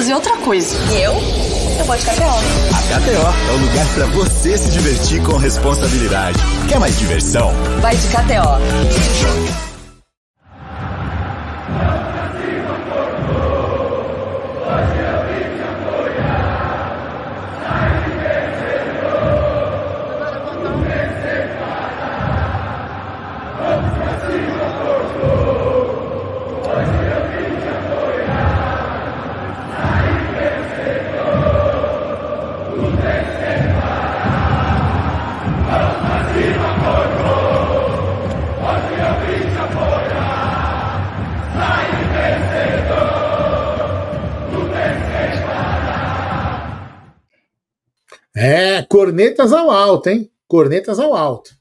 fazer outra coisa. E eu? Eu vou de KTO. A KTO é o lugar para você se divertir com responsabilidade. Quer mais diversão? Vai de KTO. Cornetas ao alto, hein? Cornetas ao alto.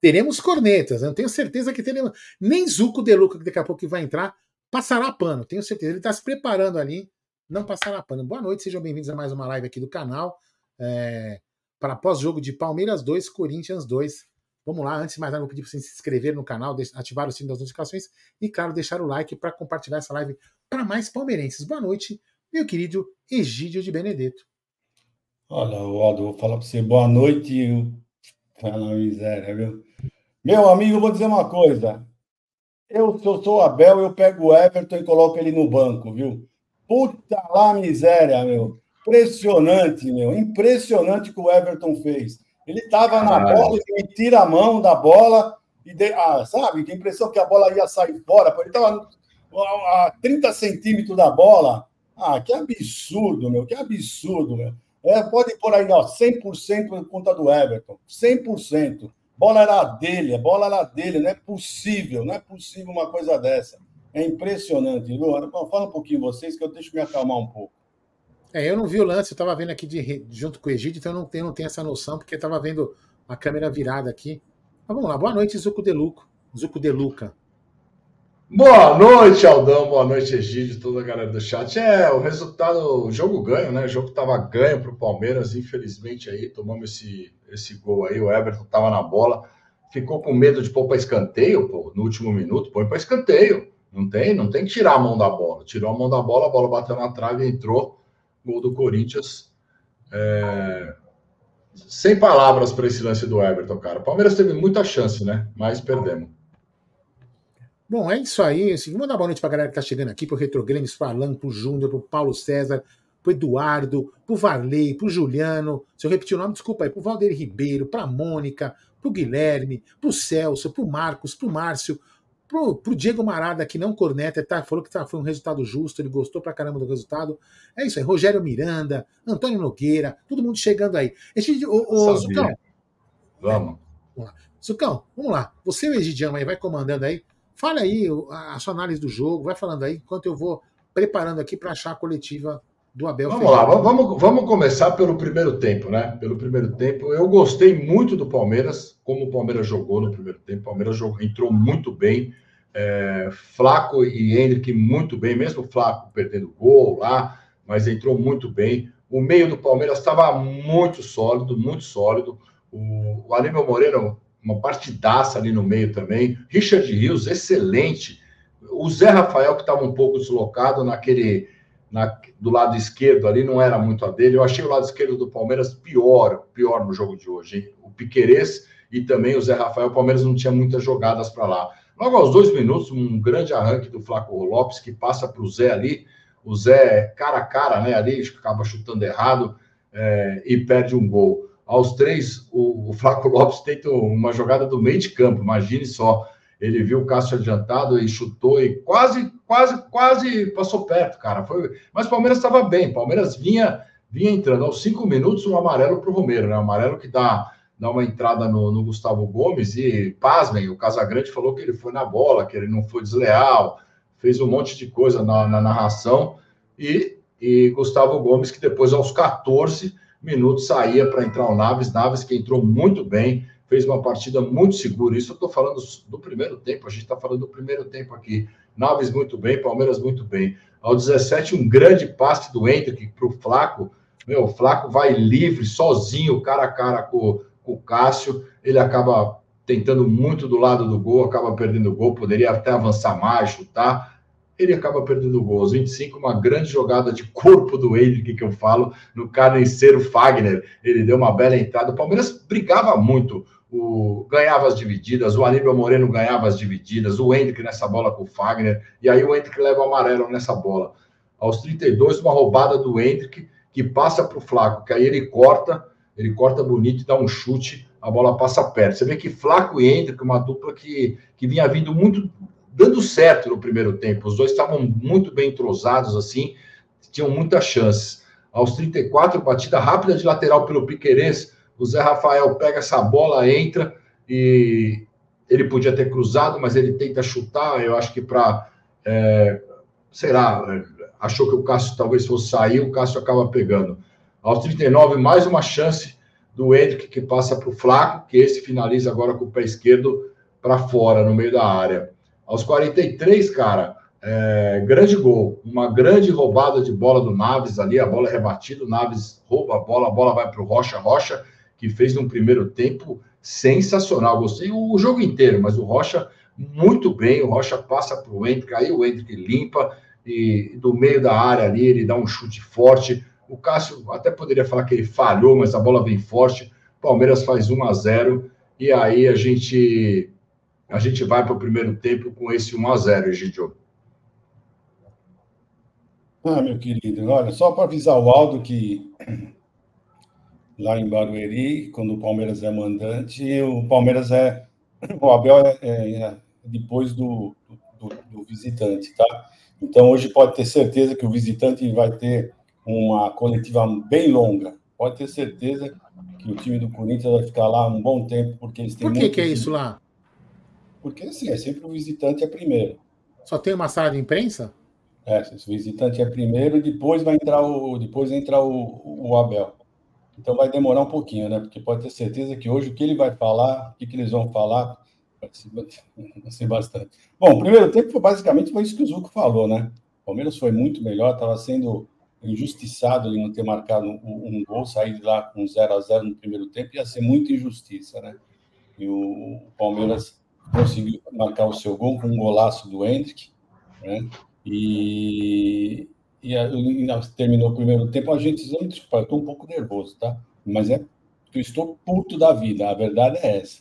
Teremos cornetas, eu tenho certeza que teremos. Nem Zuco De Luca, que daqui a pouco vai entrar, passará pano, tenho certeza. Ele está se preparando ali, não passará pano. Boa noite, sejam bem-vindos a mais uma live aqui do canal. É, para pós-jogo de Palmeiras 2, Corinthians 2. Vamos lá, antes de mais nada, vou pedir para você se inscrever no canal, ativar o sino das notificações e, claro, deixar o like para compartilhar essa live para mais palmeirenses. Boa noite, meu querido Egídio de Benedetto. Olha, Aldo, vou falar para você, boa noite. Fala miséria, viu? Meu amigo, eu vou dizer uma coisa. Eu, se eu sou Abel, eu pego o Everton e coloco ele no banco, viu? Puta lá miséria, meu. Impressionante, meu. Impressionante o que o Everton fez. Ele estava na bola, ele tira a mão da bola e de... ah, sabe? Que impressão que a bola ia sair fora. Ele estava a 30 centímetros da bola. Ah, que absurdo, meu. Que absurdo, meu. É, pode pôr aí, ó, 100% por conta do Everton. 100%. Bola era dele, a bola era dele. Não é possível, não é possível uma coisa dessa. É impressionante, viu? Fala um pouquinho vocês, que eu deixo me acalmar um pouco. É, eu não vi o lance, eu estava vendo aqui de, junto com o Egito, então eu não tenho, não tenho essa noção, porque estava vendo a câmera virada aqui. Mas vamos lá, boa noite, Zuco Deluca. Zuco Deluca. Boa noite, Aldão. Boa noite, Egídio, toda a galera do chat. É, o resultado, o jogo ganho, né? O jogo estava ganho para o Palmeiras, infelizmente aí tomamos esse, esse gol aí. O Everton estava na bola, ficou com medo de pôr para escanteio, pô, no último minuto, põe para escanteio. Não tem, não tem que tirar a mão da bola. Tirou a mão da bola, a bola bateu na trave e entrou. Gol do Corinthians. É... Sem palavras para esse lance do Everton, cara. O Palmeiras teve muita chance, né? Mas perdemos. Bom, é isso aí. Assim, vou mandar boa noite pra galera que tá chegando aqui, pro Retrogames, pro Alan, pro Júnior, pro Paulo César, pro Eduardo, pro Varley, pro Juliano. Se eu repetir o nome, desculpa aí, pro Valdeir Ribeiro, pra Mônica, pro Guilherme, pro Celso, pro Marcos, pro Márcio, pro, pro Diego Marada, que não corneta, tá, falou que tá, foi um resultado justo, ele gostou pra caramba do resultado. É isso aí, Rogério Miranda, Antônio Nogueira, todo mundo chegando aí. Esse, o, o Zucão. Vamos. É, Zucão, vamos lá. Você e o Egidião aí, vai comandando aí. Fala aí a sua análise do jogo, vai falando aí, enquanto eu vou preparando aqui para achar a coletiva do Abel. Vamos Ferreira. lá, vamos, vamos começar pelo primeiro tempo, né? Pelo primeiro tempo. Eu gostei muito do Palmeiras, como o Palmeiras jogou no primeiro tempo. O Palmeiras jogou, entrou muito bem. É, Flaco e Hendrick muito bem, mesmo Flaco perdendo gol lá, mas entrou muito bem. O meio do Palmeiras estava muito sólido, muito sólido. O, o Aníbal Moreno uma partidaça ali no meio também. Richard Rios, excelente. O Zé Rafael, que estava um pouco deslocado naquele. Na, do lado esquerdo ali, não era muito a dele. Eu achei o lado esquerdo do Palmeiras pior, pior no jogo de hoje. Hein? O Piquerez e também o Zé Rafael. O Palmeiras não tinha muitas jogadas para lá. Logo aos dois minutos, um grande arranque do Flaco Lopes que passa para o Zé ali. O Zé cara a cara, né? Ali, acaba chutando errado é, e perde um gol. Aos três, o, o Flaco Lopes tenta uma jogada do meio de campo, imagine só. Ele viu o Cássio adiantado e chutou e quase, quase, quase passou perto, cara. Foi... Mas o Palmeiras estava bem, o Palmeiras vinha, vinha entrando. Aos cinco minutos, um amarelo para o Romero, né? O amarelo que dá, dá uma entrada no, no Gustavo Gomes e, pasmem, o Casagrande falou que ele foi na bola, que ele não foi desleal, fez um monte de coisa na, na narração. E, e Gustavo Gomes, que depois, aos 14 minutos saía para entrar o Naves, Naves que entrou muito bem, fez uma partida muito segura. Isso eu estou falando do primeiro tempo, a gente está falando do primeiro tempo aqui. Naves muito bem, Palmeiras muito bem. Ao 17, um grande passe do Hendrick para o Flaco. Meu, o Flaco vai livre, sozinho, cara a cara com, com o Cássio. Ele acaba tentando muito do lado do gol, acaba perdendo o gol, poderia até avançar mais, chutar. Ele acaba perdendo o gol. Aos 25, uma grande jogada de corpo do Hendrick, que eu falo, no carniceiro Fagner. Ele deu uma bela entrada. O Palmeiras brigava muito, o, ganhava as divididas, o Aníbal Moreno ganhava as divididas, o Hendrick nessa bola com o Fagner, e aí o Hendrick leva o amarelo nessa bola. Aos 32, uma roubada do Hendrick, que passa para o Flaco, que aí ele corta, ele corta bonito e dá um chute, a bola passa perto. Você vê que Flaco e Hendrick, uma dupla que, que vinha vindo muito dando certo no primeiro tempo. Os dois estavam muito bem entrosados, assim, tinham muitas chances. Aos 34, batida rápida de lateral pelo Piquerez, o Zé Rafael pega essa bola, entra e ele podia ter cruzado, mas ele tenta chutar. Eu acho que para, é, sei lá, achou que o Cássio talvez fosse sair, o Cássio acaba pegando. Aos 39, mais uma chance do Hendrick que passa para o Flaco, que esse finaliza agora com o pé esquerdo para fora, no meio da área. Aos 43, cara, é, grande gol, uma grande roubada de bola do Naves ali, a bola é rebatida, o Naves rouba a bola, a bola vai para o Rocha Rocha, que fez um primeiro tempo sensacional. Gostei o jogo inteiro, mas o Rocha muito bem, o Rocha passa para o Hendrick, aí o Hendrick limpa, e do meio da área ali ele dá um chute forte. O Cássio até poderia falar que ele falhou, mas a bola vem forte. Palmeiras faz 1 a 0 e aí a gente a gente vai para o primeiro tempo com esse 1 a 0 Egidio. Ah, meu querido, olha, só para avisar o Aldo que lá em Barueri, quando o Palmeiras é mandante, o Palmeiras é. O Abel é, é, é depois do, do, do, visitante, tá? Então hoje pode ter certeza que o visitante vai ter uma coletiva bem longa. Pode ter certeza que o time do Corinthians vai ficar lá um bom tempo, porque eles têm. Por que, que é isso lá? Porque assim, é sempre o visitante é primeiro. Só tem uma sala de imprensa? É, o visitante é primeiro e depois vai entrar o depois entrar o, o Abel. Então vai demorar um pouquinho, né? Porque pode ter certeza que hoje o que ele vai falar, o que, que eles vão falar, vai ser bastante. Bom, o primeiro tempo foi basicamente foi isso que o Zuco falou, né? O Palmeiras foi muito melhor, estava sendo injustiçado ele não ter marcado um, um, gol, sair de lá com 0 a 0 no primeiro tempo, ia ser muita injustiça, né? E o Palmeiras conseguiu marcar o seu gol com um golaço do Hendrick, né? E, e, e terminou o primeiro tempo. A gente, desculpa, eu estou um pouco nervoso, tá? Mas é eu estou puto da vida. A verdade é essa.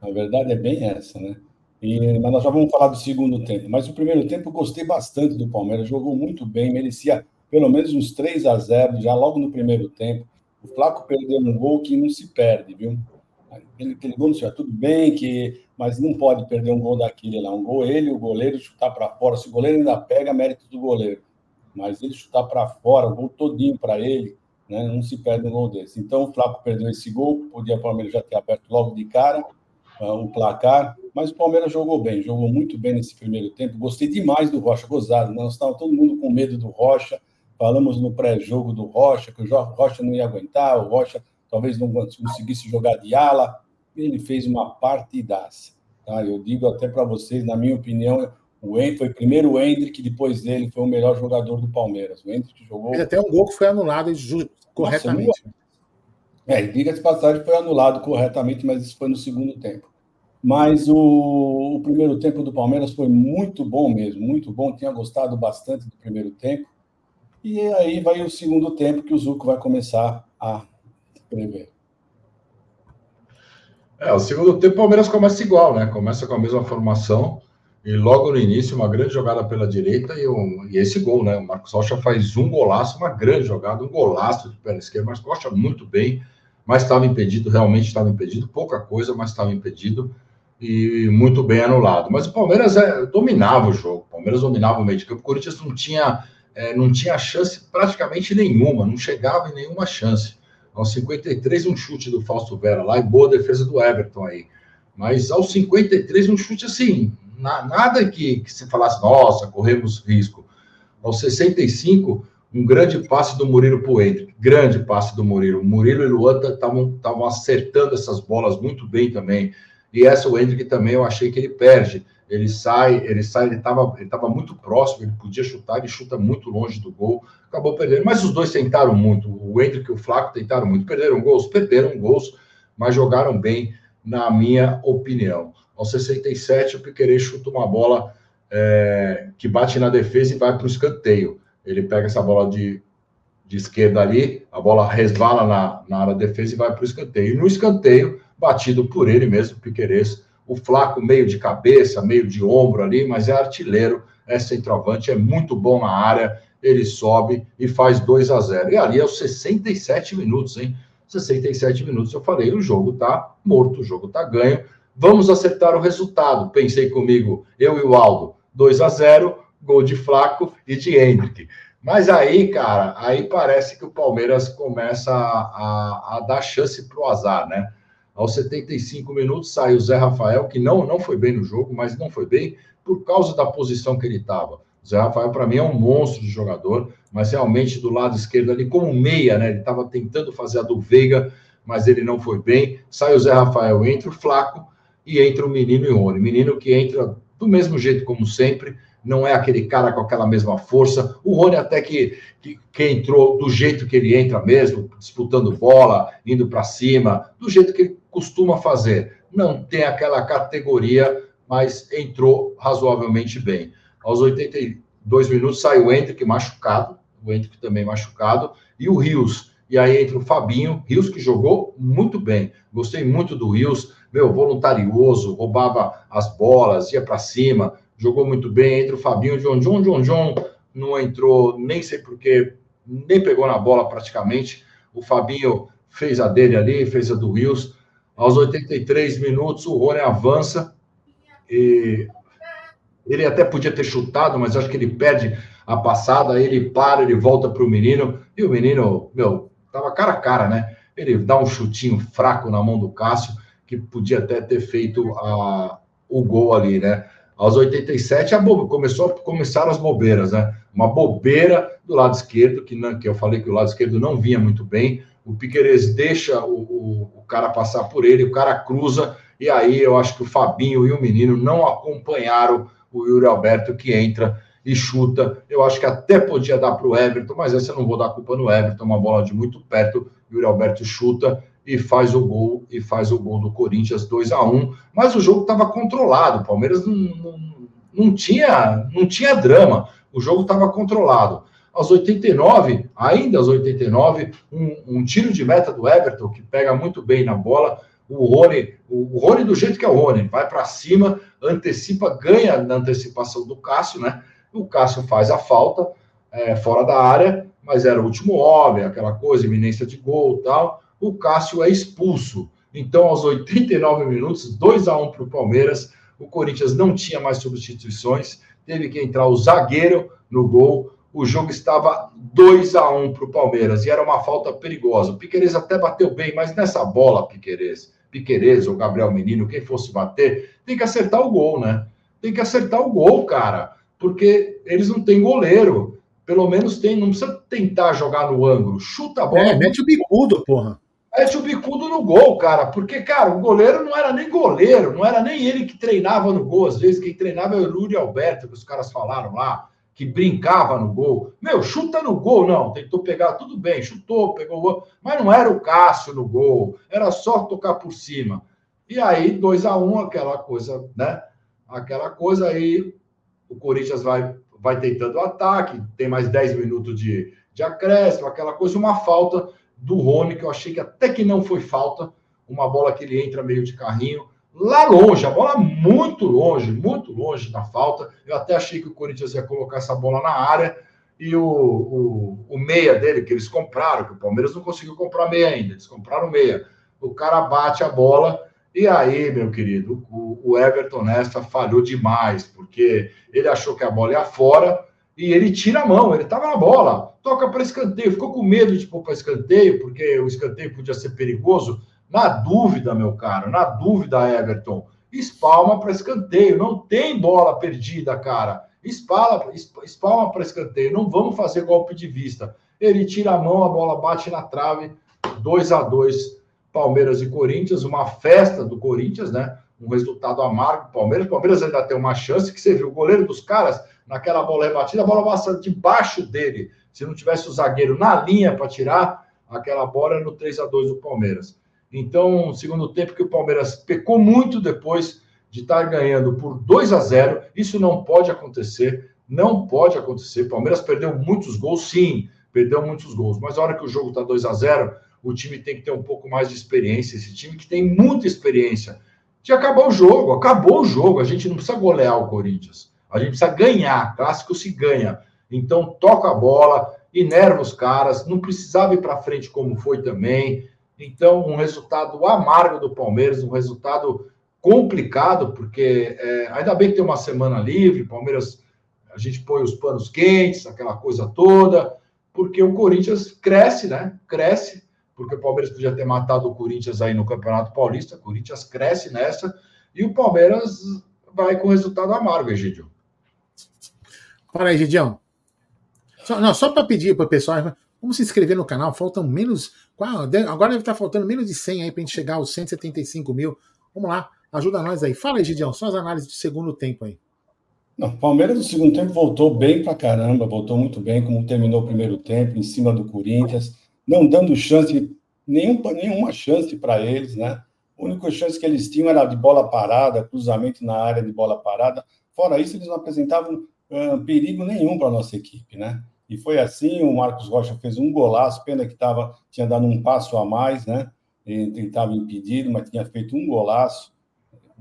A verdade é bem essa, né? E, mas nós já vamos falar do segundo tempo. Mas o primeiro tempo eu gostei bastante do Palmeiras, jogou muito bem, merecia pelo menos uns 3 a 0 já logo no primeiro tempo. O Flaco perdeu um gol que não se perde, viu? Aquele, aquele gol, não tudo bem, que, mas não pode perder um gol daquele lá. Um gol, ele, o goleiro, chutar para fora. Se o goleiro ainda pega, mérito do goleiro. Mas ele chutar para fora, o gol todinho para ele, né, não se perde um gol desse. Então o Flávio perdeu esse gol, podia o Palmeiras já ter aberto logo de cara uh, o placar, mas o Palmeiras jogou bem, jogou muito bem nesse primeiro tempo. Gostei demais do Rocha, gozado. Né? Nós estávamos todo mundo com medo do Rocha. Falamos no pré-jogo do Rocha, que o Rocha não ia aguentar, o Rocha talvez não conseguisse jogar de ala. Ele fez uma partidaça. Tá? Eu digo até para vocês, na minha opinião, o Hendrick foi primeiro o Hendrick, depois dele foi o melhor jogador do Palmeiras. O Hendrick jogou. até um gol que foi anulado corretamente. Nossa, é, diga-se de passagem, foi anulado corretamente, mas isso foi no segundo tempo. Mas o, o, primeiro tempo do Palmeiras foi muito bom mesmo, muito bom. Tinha gostado bastante do primeiro tempo. E aí vai o segundo tempo que o Zuco vai começar a prever. É, o segundo tempo o Palmeiras começa igual, né? Começa com a mesma formação e logo no início uma grande jogada pela direita e, um, e esse gol, né? O Marcos Rocha faz um golaço, uma grande jogada, um golaço de pé esquerda. Marcos Rocha muito bem, mas estava impedido, realmente estava impedido, pouca coisa, mas estava impedido e muito bem anulado. Mas o Palmeiras é, dominava o jogo, o Palmeiras dominava o meio de campo. O Corinthians não tinha, é, não tinha chance praticamente nenhuma, não chegava em nenhuma chance. Aos 53, um chute do Fausto Vera lá e boa defesa do Everton aí. Mas aos 53, um chute assim, na, nada que, que se falasse, nossa, corremos risco. Aos 65, um grande passe do Murilo Hendrick. Grande passe do Murilo. O Murilo e o Luan estavam acertando essas bolas muito bem também. E essa o Hendrick também eu achei que ele perde. Ele sai, ele sai, ele estava ele tava muito próximo, ele podia chutar, ele chuta muito longe do gol, acabou perdendo. Mas os dois tentaram muito, o Hendrick e o Flaco tentaram muito, perderam gols, perderam gols, mas jogaram bem, na minha opinião. Aos 67, o Piquerez chuta uma bola é, que bate na defesa e vai para o escanteio. Ele pega essa bola de, de esquerda ali, a bola resvala na, na área defesa e vai para o escanteio. E no escanteio, batido por ele mesmo, Piqueires, o Flaco meio de cabeça, meio de ombro ali, mas é artilheiro, é centroavante, é muito bom na área, ele sobe e faz 2 a 0 E ali é os 67 minutos, hein? 67 minutos, eu falei, o jogo tá morto, o jogo tá ganho. Vamos acertar o resultado. Pensei comigo, eu e o Aldo, 2 a 0 gol de Flaco e de Hendrick. Mas aí, cara, aí parece que o Palmeiras começa a, a, a dar chance para o azar, né? Aos 75 minutos sai o Zé Rafael, que não, não foi bem no jogo, mas não foi bem por causa da posição que ele estava. Zé Rafael, para mim, é um monstro de jogador, mas realmente do lado esquerdo ali, como meia, né? Ele estava tentando fazer a do Veiga, mas ele não foi bem. Sai o Zé Rafael, entra o Flaco e entra o menino Ione. Menino que entra do mesmo jeito como sempre, não é aquele cara com aquela mesma força. O Rony até que, que, que entrou do jeito que ele entra mesmo, disputando bola, indo para cima, do jeito que ele costuma fazer. Não tem aquela categoria, mas entrou razoavelmente bem. Aos 82 minutos sai o Hendrick machucado, o Hendrick também machucado, e o Rios. E aí entra o Fabinho, Rios que jogou muito bem. Gostei muito do Rios, meu, voluntarioso, roubava as bolas, ia para cima, jogou muito bem. Entra o Fabinho, John John, John John, não entrou, nem sei porquê, nem pegou na bola praticamente. O Fabinho fez a dele ali, fez a do Rios. Aos 83 minutos, o Rony avança e ele até podia ter chutado, mas acho que ele perde a passada, ele para, ele volta para o menino, e o menino, meu, tava cara a cara, né? Ele dá um chutinho fraco na mão do Cássio, que podia até ter feito a, o gol ali, né? Aos 87, a bo... começou, começaram as bobeiras, né? Uma bobeira do lado esquerdo, que, não, que eu falei que o lado esquerdo não vinha muito bem. O Piqueires deixa o, o, o cara passar por ele, o cara cruza, e aí eu acho que o Fabinho e o menino não acompanharam o Yuri Alberto que entra e chuta. Eu acho que até podia dar para o Everton, mas essa eu não vou dar culpa no Everton, uma bola de muito perto. Yuri Alberto chuta e faz o gol e faz o gol do Corinthians 2 a 1 Mas o jogo estava controlado. O Palmeiras não, não, não, tinha, não tinha drama. O jogo estava controlado. Aos 89, ainda aos 89, um, um tiro de meta do Everton, que pega muito bem na bola, o Rony, o Rony do jeito que é o Rony, vai para cima, antecipa, ganha na antecipação do Cássio, né? O Cássio faz a falta é, fora da área, mas era o último homem, aquela coisa, iminência de gol tal. O Cássio é expulso. Então, aos 89 minutos, 2 a 1 para o Palmeiras. O Corinthians não tinha mais substituições, teve que entrar o zagueiro no gol. O jogo estava 2 a 1 para o Palmeiras e era uma falta perigosa. O Piqueires até bateu bem, mas nessa bola, Piqueires, Piqueires ou Gabriel Menino, quem fosse bater, tem que acertar o gol, né? Tem que acertar o gol, cara, porque eles não têm goleiro. Pelo menos tem, não precisa tentar jogar no ângulo. Chuta a bola. É, mete o bicudo, porra. Mete o bicudo no gol, cara. Porque, cara, o goleiro não era nem goleiro, não era nem ele que treinava no gol. Às vezes, quem treinava era o Lúcio Alberto, que os caras falaram lá que brincava no gol. Meu, chuta no gol, não. Tentou pegar, tudo bem, chutou, pegou o. Mas não era o Cássio no gol, era só tocar por cima. E aí, 2 a 1 um, aquela coisa, né? Aquela coisa aí, o Corinthians vai, vai tentando o ataque, tem mais 10 minutos de, de acréscimo, aquela coisa, uma falta do Rony, que eu achei que até que não foi falta, uma bola que ele entra meio de carrinho, lá longe, a bola muito longe, muito longe da falta. Eu até achei que o Corinthians ia colocar essa bola na área e o, o, o meia dele, que eles compraram, que o Palmeiras não conseguiu comprar meia ainda, eles compraram meia. O cara bate a bola e aí, meu querido, o, o Everton nessa falhou demais, porque ele achou que a bola ia fora e ele tira a mão, ele estava na bola, toca para escanteio, ficou com medo de pôr para escanteio, porque o escanteio podia ser perigoso na dúvida, meu caro, na dúvida, Everton, espalma para escanteio. Não tem bola perdida, cara. Espalma, espalma para escanteio. Não vamos fazer golpe de vista. Ele tira a mão, a bola bate na trave. 2 a 2 Palmeiras e Corinthians. Uma festa do Corinthians, né? Um resultado amargo. Palmeiras. Palmeiras ainda tem uma chance que você viu. O goleiro dos caras, naquela bola rebatida, a bola passa debaixo dele. Se não tivesse o zagueiro na linha para tirar, aquela bola no 3 a 2 do Palmeiras. Então, segundo tempo que o Palmeiras pecou muito depois de estar ganhando por 2 a 0. Isso não pode acontecer. Não pode acontecer. Palmeiras perdeu muitos gols, sim, perdeu muitos gols. Mas a hora que o jogo está 2 a 0, o time tem que ter um pouco mais de experiência. Esse time que tem muita experiência de acabar o jogo. Acabou o jogo. A gente não precisa golear o Corinthians. A gente precisa ganhar. Clássico se ganha. Então toca a bola, inerva os caras. Não precisava ir para frente como foi também. Então, um resultado amargo do Palmeiras, um resultado complicado, porque é, ainda bem que tem uma semana livre, Palmeiras, a gente põe os panos quentes, aquela coisa toda, porque o Corinthians cresce, né? Cresce, porque o Palmeiras podia ter matado o Corinthians aí no Campeonato Paulista, o Corinthians cresce nessa, e o Palmeiras vai com resultado amargo, Egidio. Fala aí, Gidião. Só, só para pedir para o pessoal, vamos se inscrever no canal, faltam menos. Agora deve estar faltando menos de 100 aí para a gente chegar aos 175 mil. Vamos lá, Ajuda nós aí. Fala aí, Gidião, só as análises do segundo tempo aí. O Palmeiras no segundo tempo voltou bem pra caramba, voltou muito bem, como terminou o primeiro tempo, em cima do Corinthians, não dando chance, nenhum, nenhuma chance para eles, né? A única chance que eles tinham era de bola parada, cruzamento na área de bola parada. Fora isso, eles não apresentavam uh, perigo nenhum para a nossa equipe, né? E foi assim, o Marcos Rocha fez um golaço, pena que tava, tinha dado um passo a mais, né? Ele estava impedido, mas tinha feito um golaço.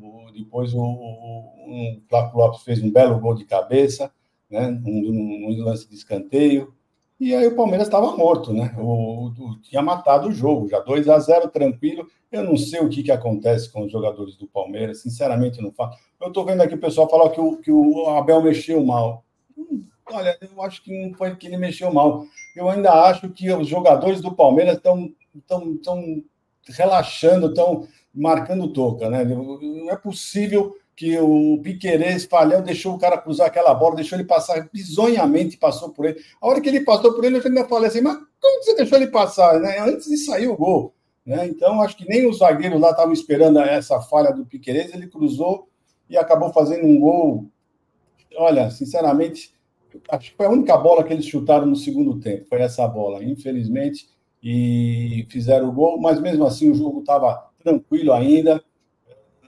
O, depois o, o, Flávio Lopes fez um belo gol de cabeça, né? um, um lance de escanteio. E aí o Palmeiras estava morto, né? O, o, tinha matado o jogo, já 2 a 0 tranquilo. Eu não sei o que, que acontece com os jogadores do Palmeiras, sinceramente não falo. Eu estou vendo aqui o pessoal falar que o, que o Abel mexeu mal. Hum, olha, eu acho que não foi que ele mexeu mal. Eu ainda acho que os jogadores do Palmeiras estão tão, tão relaxando, estão marcando toca, né? Não é possível que o Piquerez falhou, deixou o cara cruzar aquela bola, deixou ele passar bizonhamente, passou por ele. A hora que ele passou por ele, eu ainda falei assim, mas como você deixou ele passar, né? Antes de sair o gol, né? Então, acho que nem os zagueiros lá estavam esperando essa falha do Piquerez, ele cruzou e acabou fazendo um gol. Olha, sinceramente, acho que foi a única bola que eles chutaram no segundo tempo, foi essa bola, infelizmente, e fizeram o gol, mas mesmo assim o jogo estava tranquilo ainda.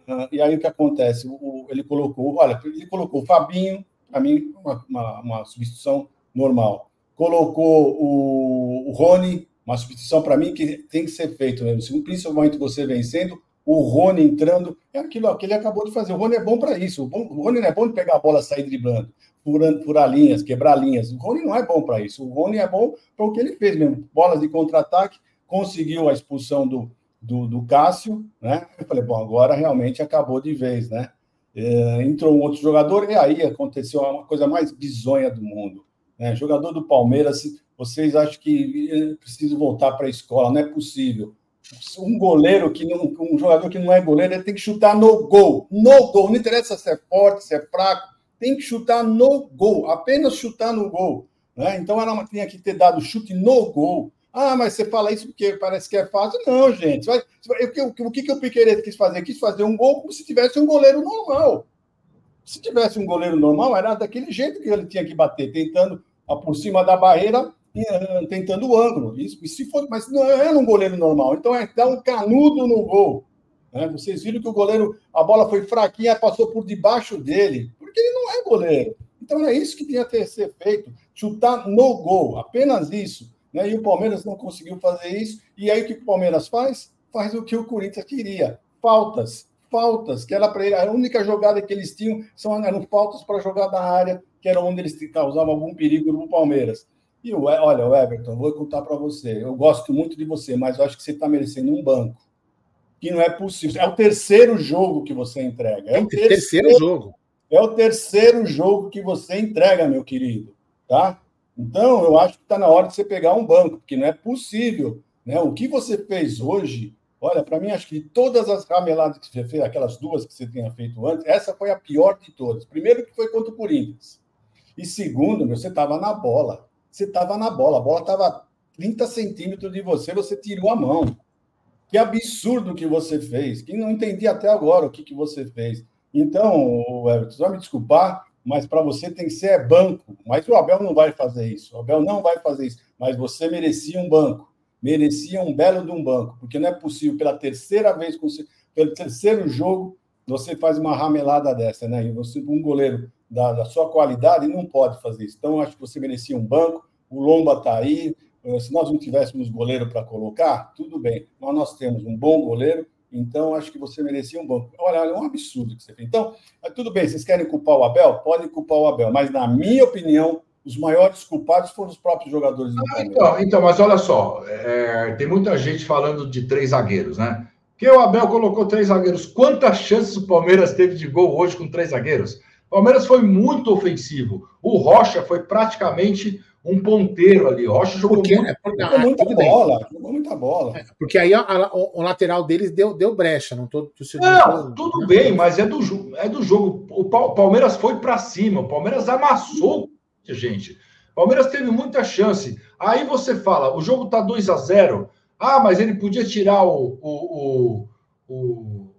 Uh, e aí o que acontece? O, ele colocou, olha, ele colocou o Fabinho, para mim, uma, uma, uma, substituição normal. Colocou o, o Rony, uma substituição para mim que tem que ser feito mesmo. Principalmente você vencendo, o Rony entrando, é aquilo que ele acabou de fazer. O Rony é bom para isso. O, Rony não é bom de pegar a bola, sair driblando, furando, furar linhas, quebrar linhas. O Rony não é bom para isso. O Rony é bom para o que ele fez mesmo. Bolas de contra-ataque, conseguiu a expulsão do, do, do Cássio, né? Eu falei, bom, agora realmente acabou de vez, né? É, entrou um outro jogador e aí aconteceu uma coisa mais bizonha do mundo. Né? Jogador do Palmeiras, vocês acham que é, precisa voltar para a escola? Não é possível. Um goleiro que não, um jogador que não é goleiro, ele tem que chutar no gol, no gol. Não interessa se é forte, se é fraco, tem que chutar no gol, apenas chutar no gol. Né? Então ela tinha que ter dado chute no gol. Ah, mas você fala isso porque parece que é fácil. Não, gente. Vai, o, que, que o Piqueires quis fazer? Quis fazer um gol como se tivesse um goleiro normal. Se tivesse um goleiro normal, era daquele jeito que ele tinha que bater, tentando por cima da barreira, tentando o ângulo. Isso, se for, mas não era um goleiro normal. Então é dar um canudo no gol. Né? Vocês viram que o goleiro, a bola foi fraquinha, passou por debaixo dele, porque ele não é goleiro. Então é isso que tinha que ser feito: chutar no gol, apenas isso. Né? E o Palmeiras não conseguiu fazer isso. E aí o que o Palmeiras faz? Faz o que o Corinthians queria: faltas. Faltas, que era para ele, a única jogada que eles tinham são, eram faltas para jogar da área, que era onde eles causavam algum perigo no Palmeiras. E o, olha, o Everton, vou contar para você. Eu gosto muito de você, mas eu acho que você está merecendo um banco. Que não é possível. É o terceiro jogo que você entrega. É o terceiro, terceiro jogo. É o terceiro jogo que você entrega, meu querido. Tá? Então, eu acho que está na hora de você pegar um banco, porque não é possível. Né? O que você fez hoje, olha, para mim, acho que todas as rameladas que você fez, aquelas duas que você tinha feito antes, essa foi a pior de todas. Primeiro, que foi contra o Corinthians. E segundo, meu, você estava na bola. Você estava na bola. A bola estava 30 centímetros de você, você tirou a mão. Que absurdo que você fez. Que não entendi até agora o que, que você fez. Então, Everton, vai me desculpar, mas para você tem que ser banco. Mas o Abel não vai fazer isso. O Abel não vai fazer isso. Mas você merecia um banco. Merecia um belo de um banco. Porque não é possível, pela terceira vez, pelo terceiro jogo, você faz uma ramelada dessa, né? E você, um goleiro da, da sua qualidade, não pode fazer isso. Então, acho que você merecia um banco. O Lomba está aí. Eh, se nós não tivéssemos goleiro para colocar, tudo bem. Mas nós temos um bom goleiro, então acho que você merecia um banco. Olha, é um absurdo que você fez. Então, tudo bem, vocês querem culpar o Abel? Podem culpar o Abel, mas na minha opinião, os maiores culpados foram os próprios jogadores do ah, então, então, mas olha só, é, tem muita gente falando de três zagueiros, né? Que o Abel colocou três zagueiros. Quantas chances o Palmeiras teve de gol hoje com três zagueiros? O Palmeiras foi muito ofensivo. O Rocha foi praticamente um ponteiro ali. O Rocha jogou porque, muito, é, porque, jogou muita bola, jogou muita bola. É, porque aí a, a, o, lateral deles deu, deu brecha, não tô, tô Não, tudo não, bem, mas é do, é do jogo. O Palmeiras foi para cima, o Palmeiras amassou gente. O Palmeiras teve muita chance. Aí você fala, o jogo tá 2 a 0 Ah, mas ele podia tirar o, o, o, o,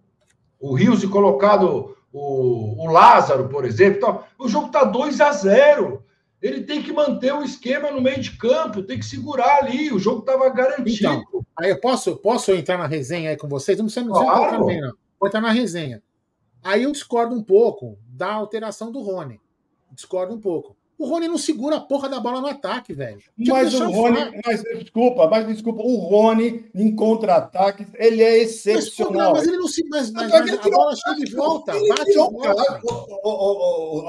o Rios e colocado o, o Lázaro, por exemplo. Então, o jogo tá 2 a 0 ele tem que manter o esquema no meio de campo, tem que segurar ali, o jogo estava garantido. Então, aí eu posso, posso entrar na resenha aí com vocês? Não precisa, claro. não precisa não. Vou entrar na resenha. Aí eu discordo um pouco da alteração do Rony. Discordo um pouco. O Rony não segura a porra da bola no ataque, velho. Mas o Rony, mas desculpa, mas desculpa, o Rony em contra-ataque, ele é excepcional. Mas, mas ele não se. Mas, mas, mas a bola chega de volta, bate e volta.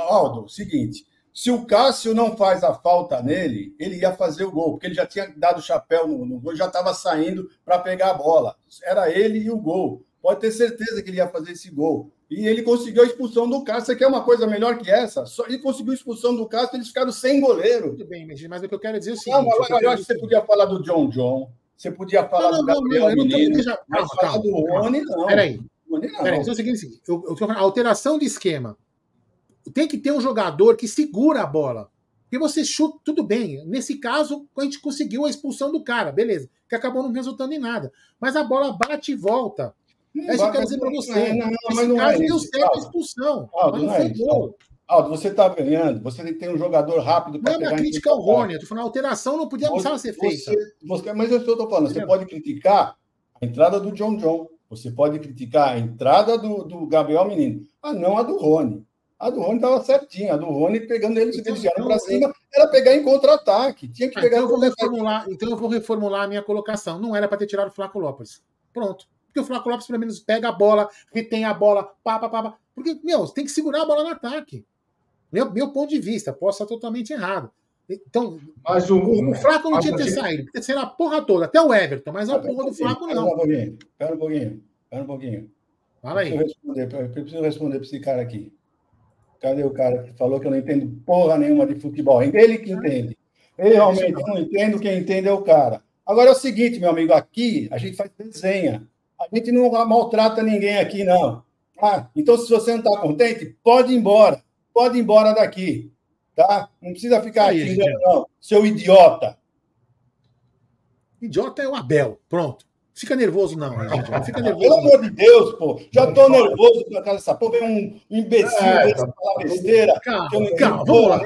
Aldo, seguinte. Se o Cássio não faz a falta nele, ele ia fazer o gol, porque ele já tinha dado o chapéu no, no gol, já estava saindo para pegar a bola. Era ele e o gol. Pode ter certeza que ele ia fazer esse gol. E ele conseguiu a expulsão do Cássio. Você quer uma coisa melhor que essa? Só ele conseguiu a expulsão do Cássio, eles ficaram sem goleiro. Tudo bem, mas o que eu quero dizer é o seguinte. Não, eu, eu acho que você podia falar do John John, você podia falar não, do Gabriel não, não, Menino, já... mas calma, falar do Rony, não. Peraí. Peraí, então é o seguinte, eu, eu, a alteração de esquema tem que ter um jogador que segura a bola. Porque você chuta, tudo bem. Nesse caso, a gente conseguiu a expulsão do cara, beleza. Que acabou não resultando em nada. Mas a bola bate e volta. É isso que eu quero dizer para você. Não, não, mas não caso é deu certo a expulsão. Aldo, mas não, foi é gol. Aldo, você está ganhando, você tem que ter um jogador rápido para pegar. Não, a crítica ao Rony, eu tô falando, a alteração não podia você, ser feita. Você, mas eu estou falando, você pode criticar a entrada do John John, você pode criticar a entrada do, do Gabriel Menino, ah, não a do Rony. A do Rony estava certinha. A do Rony pegando eles então, então, para cima, era pegar em contra-ataque. Tinha que ah, pegar então, eu vou reformular, então eu vou reformular a minha colocação. Não era para ter tirado o Flaco Lopes. Pronto. Porque o Flaco Lopes, pelo menos, pega a bola, retém a bola, pá, pá, pá, pá. Porque, meu, tem que segurar a bola no ataque. Meu, meu ponto de vista, posso estar totalmente errado. Então, mas o, o, o Flaco não tinha que ter saído, porque ser a porra toda, até o Everton, mas a porra do Flaco não. Espera um pouquinho, espera um pouquinho, espera um pouquinho. Fala aí. Eu preciso responder, eu preciso responder para esse cara aqui. Cadê o cara que falou que eu não entendo porra nenhuma de futebol? Ele que entende. Eu realmente não entendo, quem entende é o cara. Agora é o seguinte, meu amigo, aqui a gente faz desenha. A gente não maltrata ninguém aqui, não. Ah, então, se você não está contente, pode ir embora. Pode ir embora daqui. Tá? Não precisa ficar aqui, não, seu idiota. Idiota é o Abel. Pronto. Fica nervoso, não, gente. Não fica nervoso. Pelo amor de Deus, pô. Já tô nervoso com aquela essa porra. Vem um imbecil é, desse falar besteira. Calma, que eu não calma, vamos lá.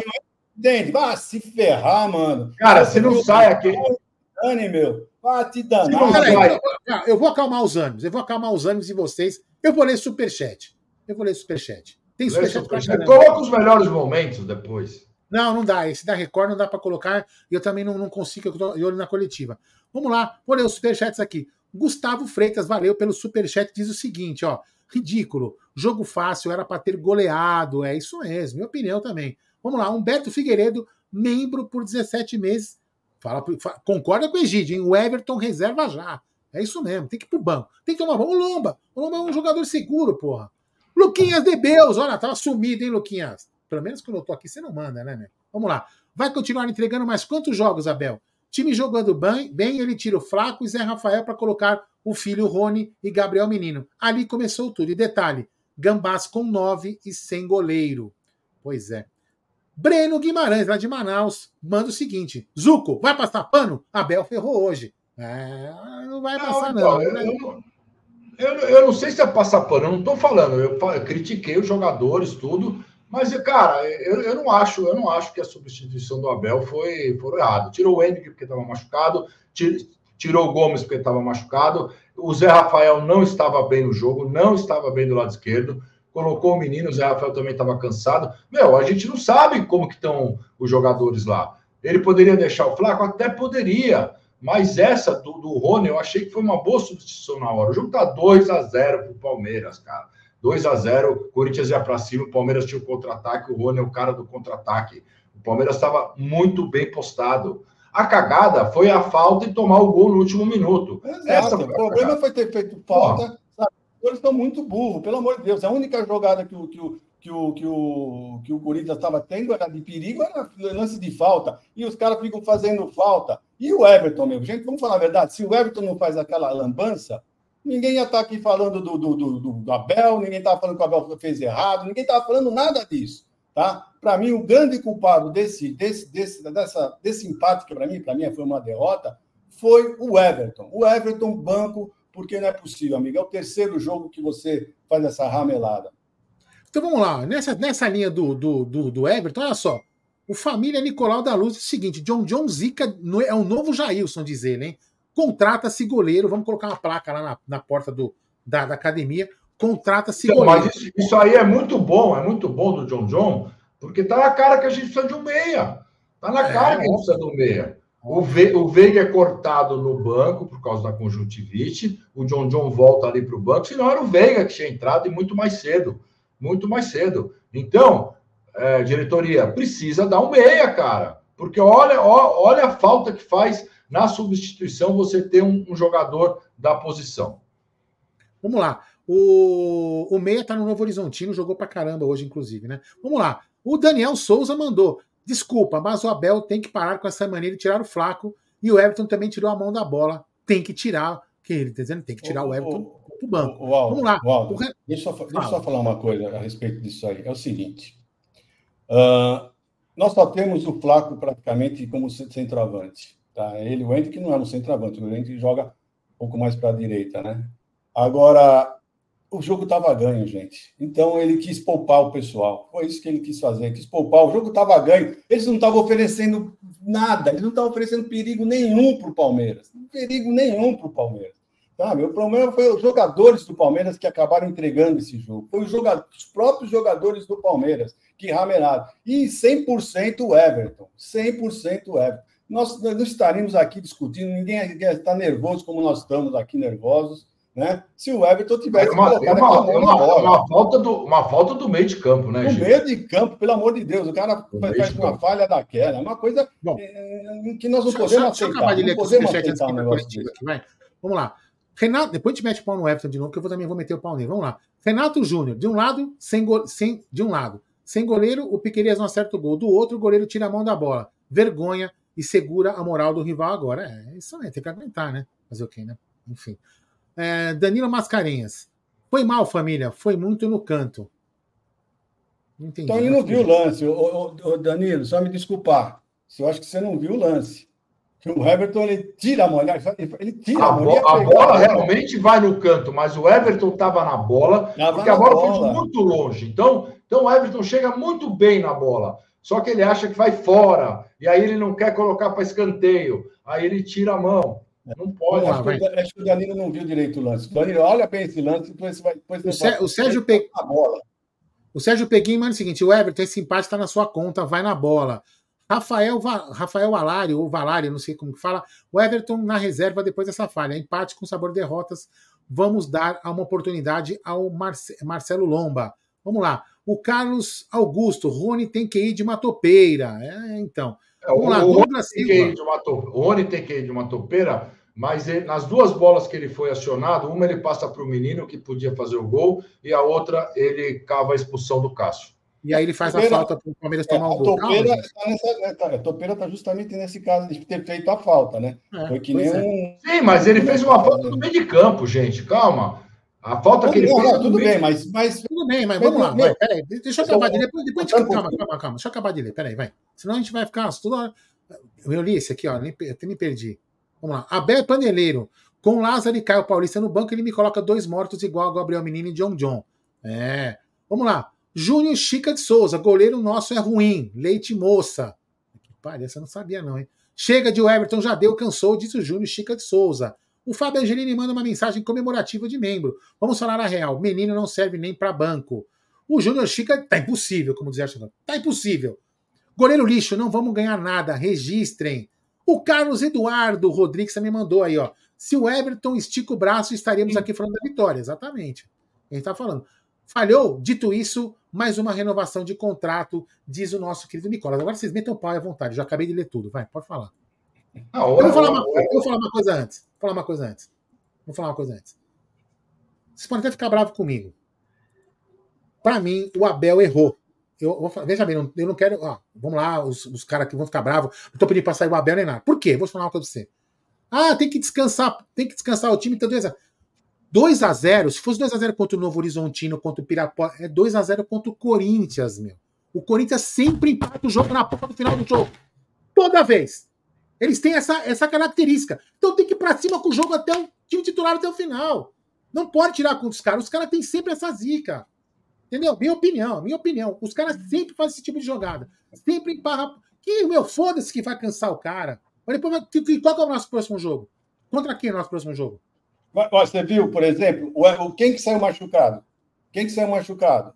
Entende? Vai se ferrar, mano. Cara, se não sai aqui. Dane, meu. Vai te danar. Eu, eu vou acalmar os ânimos. Eu vou acalmar os ânimos de vocês. Eu vou ler superchat. Eu vou ler superchat. Tem superchat pra caramba. Coloca os melhores momentos depois. Não, não dá. Esse da Record não dá para colocar. E eu também não, não consigo, eu tô olho na coletiva. Vamos lá, vou ler os superchats aqui. Gustavo Freitas, valeu pelo superchat, diz o seguinte, ó. Ridículo. Jogo fácil, era para ter goleado. É isso mesmo, minha opinião também. Vamos lá, Humberto Figueiredo, membro por 17 meses. Fala, fala concorda com o Egídio, hein? O Everton reserva já. É isso mesmo, tem que ir pro banco. Tem que tomar banho. O Lomba. O Lomba é um jogador seguro, porra. Luquinhas de Beus, olha, tava sumido, hein, Luquinhas? Pelo menos quando eu tô aqui, você não manda, né, meu? Vamos lá. Vai continuar entregando mais quantos jogos, Abel? Time jogando bem, ele tira o Flaco e Zé Rafael para colocar o filho Rony e Gabriel Menino. Ali começou tudo. E detalhe: Gambás com nove e sem goleiro. Pois é. Breno Guimarães, lá de Manaus, manda o seguinte: Zuco, vai passar pano? Abel ferrou hoje. É, não vai passar, não. não. Eu, eu, eu, eu, não sei se é passar pano, eu não estou falando. Eu, critiquei os jogadores, tudo. Mas, cara, eu, eu não acho, eu não acho que a substituição do Abel foi, foi errado. Tirou o Henrique porque estava machucado, tirou o Gomes porque estava machucado. O Zé Rafael não estava bem no jogo, não estava bem do lado esquerdo. Colocou o menino, o Zé Rafael também estava cansado. Meu, a gente não sabe como que estão os jogadores lá. Ele poderia deixar o Flaco? Até poderia. Mas essa do, do Rony, eu achei que foi uma boa substituição na hora. O jogo tá 2 a 0 pro Palmeiras, cara. 2 a 0 Corinthians ia para cima, o Palmeiras tinha o contra-ataque, o Rony é o cara do contra-ataque. O Palmeiras estava muito bem postado. A cagada foi a falta e tomar o gol no último minuto. Essa o problema foi ter feito falta. Eles estão muito burros, pelo amor de Deus. A única jogada que o, que o, que o, que o, que o Corinthians estava tendo era de perigo, era lance de falta. E os caras ficam fazendo falta. E o Everton, meu, gente, vamos falar a verdade: se o Everton não faz aquela lambança, ninguém ia estar tá aqui falando do, do, do, do Abel, ninguém estava falando que o Abel fez errado, ninguém estava falando nada disso. Tá? Para mim, o grande culpado desse, desse, desse, dessa, desse empate, que para mim, para mim foi uma derrota, foi o Everton. O Everton, banco, porque não é possível, amigo. É o terceiro jogo que você faz essa ramelada. Então vamos lá, nessa, nessa linha do, do, do, do Everton, olha só. O Família Nicolau da Luz é o seguinte: John John Zica é o novo Jailson, diz ele, hein? Contrata-se goleiro, vamos colocar uma placa lá na, na porta do, da, da academia. Contrata-se então, goleiro. Mas isso, isso, aí é muito bom, é muito bom do John John, porque tá na cara que a gente precisa de um meia. Tá na é, cara que a gente precisa de um meia. O, Ve o Veiga é cortado no banco por causa da conjuntivite. O John John volta ali para o banco, senão era o Veiga que tinha entrado e muito mais cedo muito mais cedo. Então, é, diretoria, precisa dar um meia, cara. Porque olha, olha a falta que faz na substituição você ter um, um jogador da posição. Vamos lá. O, o Meia tá no Novo Horizontino, jogou pra caramba hoje, inclusive, né? Vamos lá. O Daniel Souza mandou. Desculpa, mas o Abel tem que parar com essa maneira de tirar o flaco. E o Everton também tirou a mão da bola. Tem que tirar. Que ele tá dizendo? Tem que tirar o, o Everton o banco. O, Aldo, Vamos lá. Aldo, deixa, eu, deixa eu só falar uma coisa a respeito disso aí. É o seguinte: uh, nós só temos o Flaco praticamente como centroavante. Tá? Ele, o Hendrick não é um centroavante, o Hendrick joga um pouco mais para a direita, né? Agora, o jogo estava ganho, gente. Então ele quis poupar o pessoal. Foi isso que ele quis fazer, quis poupar. O jogo estava ganho. Eles não estavam oferecendo nada, eles não estavam oferecendo perigo nenhum para o Palmeiras. Perigo nenhum para o Palmeiras. Sabe? O problema foi os jogadores do Palmeiras que acabaram entregando esse jogo. Foi os, os próprios jogadores do Palmeiras que ramelaram. E 100% o Everton. 100% o Everton. Nós não estaremos aqui discutindo, ninguém está nervoso como nós estamos aqui nervosos. Né? Se o Everton tivesse é uma, é uma, uma, uma, falta do, uma falta do meio de campo, né? No gente? meio de campo, pelo amor de Deus, o cara o faz uma campo. falha daquela, é uma coisa Bom, é, que nós não podemos deixa, aceitar. Deixa eu acabar de ler não podemos aceitar um aqui, vai. Vamos lá. Renato, depois a gente mete o pau no Everton de novo, que eu também vou meter o pau nele. Vamos lá. Renato Júnior, de um lado, sem, go... sem de um lado, sem goleiro, o Piqueires não acerta o gol. Do outro, o goleiro tira a mão da bola. Vergonha e segura a moral do rival agora. É, isso aí, tem que aguentar, né? Fazer o quê, né? Enfim. É, Danilo Mascarenhas. Foi mal, família. Foi muito no canto. Entendi, então ele não viu o lance. Ô, ô, ô, Danilo, só me desculpar. Eu acho que você não viu o lance o Everton ele tira a mão, ele tira a, a mão. A bola realmente vai no canto, mas o Everton estava na bola, tava porque a bola, bola foi muito longe. Então, então o Everton chega muito bem na bola. Só que ele acha que vai fora, e aí ele não quer colocar para escanteio, aí ele tira a mão. Não pode. Acho, que, acho que o Danilo não viu direito o lance. Danilo, olha bem esse lance, depois vai. Depois o, vai, o Sérgio Pe... O Sérgio Peguim manda o seguinte: o Everton, esse empate está na sua conta, vai na bola. Rafael, Rafael Alari, ou Valari, não sei como que fala, o Everton na reserva depois dessa falha. Empate com sabor de derrotas. Vamos dar uma oportunidade ao Marce Marcelo Lomba. Vamos lá. O Carlos Augusto, Rony tem que ir de uma topeira. É, então. É, Vamos o, lá, o tem que ir de uma to... o Rony tem que ir de uma topeira, mas ele, nas duas bolas que ele foi acionado, uma ele passa para o menino que podia fazer o gol, e a outra ele cava a expulsão do Cássio. E aí ele faz topeira, a falta para o Palmeiras tomar é, o gol. Topeira está tá, a Topeira está justamente nesse caso de ter feito a falta, né? É, Foi que nem é. um... Sim, mas ele fez uma falta no meio de campo, gente. Calma. A falta que ele não, fez. Não, tudo bem, mas, mas. Tudo bem, mas vamos lá. Vai, peraí, deixa eu acabar de ler. Depois, depois de... calma, calma, calma. Deixa eu acabar de ler. Peraí, vai. Senão a gente vai ficar toda hora. Eu li esse aqui, ó. Até me perdi. Vamos lá. Abel Paneleiro. Com Lázaro e Caio Paulista no banco, ele me coloca dois mortos igual a Gabriel Menino e John John. É. Vamos lá. Júnior Chica de Souza, goleiro nosso é ruim. Leite moça. Que essa eu não sabia, não, hein? Chega de Everton, já deu, cansou, disse o Júnior Chica de Souza. O Fábio Angelini manda uma mensagem comemorativa de membro. Vamos falar a real. Menino não serve nem para banco. O Júnior Chica tá impossível, como dizia a Tá impossível. Goleiro lixo, não vamos ganhar nada. Registrem. O Carlos Eduardo Rodrigues também mandou aí, ó. Se o Everton estica o braço, estaríamos aqui falando da vitória. Exatamente. A gente tá falando. Falhou? Dito isso, mais uma renovação de contrato, diz o nosso querido Nicolas. Agora vocês metam o pau à vontade. Já acabei de ler tudo. Vai, pode falar. Eu, vou falar uma, eu vou falar uma coisa antes. Vou falar uma coisa antes. Vou falar uma coisa antes. Vocês podem até ficar bravos comigo. Para mim, o Abel errou. Eu, vou, veja bem, eu não quero. Ó, vamos lá, os, os caras que vão ficar bravos. Não tô pedindo pra sair o Abel nem nada. Por quê? Vou falar uma coisa pra você. Ah, tem que descansar, tem que descansar o time. Então, 2 a 0 se fosse 2 a 0 contra o Novo Horizontino, contra o Pirapó, é 2 a 0 contra o Corinthians, meu. O Corinthians sempre empata o jogo na porta do final do jogo. Toda vez. Eles têm essa, essa característica. Então tem que ir pra cima com o jogo até o time titular até o final. Não pode tirar contra os caras. Os caras têm sempre essa zica. Entendeu? Minha opinião, minha opinião. Os caras sempre fazem esse tipo de jogada. Sempre emparra. Que, meu, foda-se que vai cansar o cara. Mas depois, qual é o nosso próximo jogo? Contra quem é o nosso próximo jogo? Você viu, por exemplo, o, quem que saiu machucado? Quem que saiu machucado?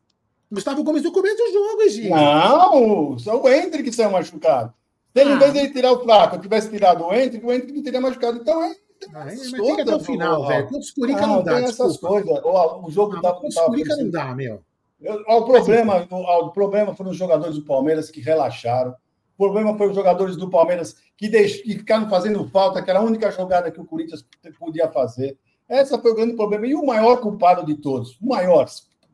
Gustavo Gomes no começo do jogo, Egito. Não, só o Hendrick que saiu machucado. Se ele, ah. em vez de ele tirar o Flaco, tivesse tirado o Hendrick, o Hendrick não teria machucado. Então é. Ah, mas tem que até o final, velho. Contra os Curica não, não dá. Tem essas coisas. O, o jogo ah, tá. Contra os Curica não dá, meu. O problema, o, o problema foram os jogadores do Palmeiras que relaxaram. O problema foi os jogadores do Palmeiras que, deix... que ficaram fazendo falta, que era a única jogada que o Corinthians podia fazer. Esse foi o grande problema. E o maior culpado de todos, o maior,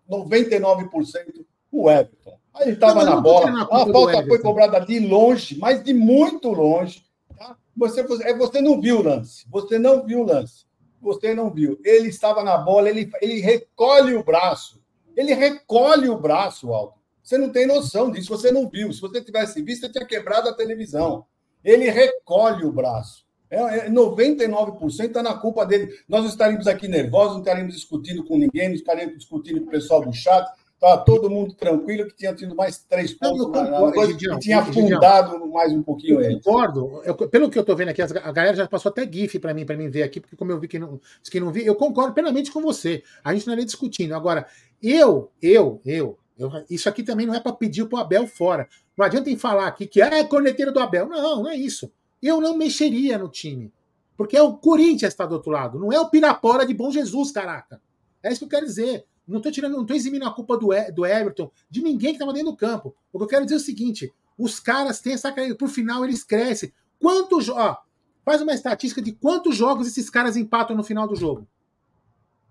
99%, o Everton. Ele estava na bola, a falta foi cobrada de longe, mas de muito longe. Tá? Você, você, você não viu o lance. Você não viu o lance. Você não viu. Ele estava na bola, ele, ele recolhe o braço. Ele recolhe o braço, Aldo. Você não tem noção disso, você não viu. Se você tivesse visto, você tinha quebrado a televisão. Ele recolhe o braço. É, 99% é, está na culpa dele. Nós não estaríamos aqui nervosos, não estaríamos discutindo com ninguém, não estaríamos discutindo com o pessoal do chat. Estava todo mundo tranquilo, que tinha tido mais três pontos não, concordo, na, e tinha afundado mais um pouquinho eu Concordo. Eu, pelo que eu estou vendo aqui, a galera já passou até GIF para mim, para mim ver aqui, porque como eu vi que não, que não vi, eu concordo plenamente com você. A gente não é discutindo. Agora, eu, eu, eu, eu isso aqui também não é para pedir para o Abel fora. Não adianta em falar aqui que é corneteiro do Abel. Não, não é isso eu não mexeria no time. Porque é o Corinthians está do outro lado, não é o Pirapora de Bom Jesus, caraca. É isso que eu quero dizer. Não estou tirando, não tô eximindo a culpa do, do Everton, de ninguém que estava dentro do campo. O que eu quero dizer é o seguinte: os caras têm essa caída, por final eles crescem. Quantos ó, faz uma estatística de quantos jogos esses caras empatam no final do jogo?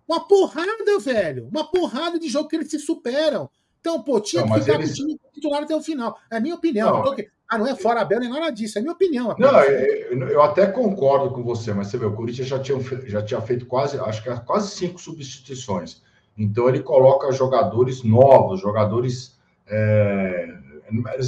Uma porrada, velho. Uma porrada de jogo que eles se superam. Então, pô, tinha não, que ficar eles... com o time titular até o final. É a minha opinião. Não, ah, não é fora Abel nem nada disso, é minha opinião. Apenas. Não, eu, eu, até concordo com você, mas você vê, o Corinthians já tinha, já tinha feito quase, acho que quase cinco substituições. Então ele coloca jogadores novos, jogadores é,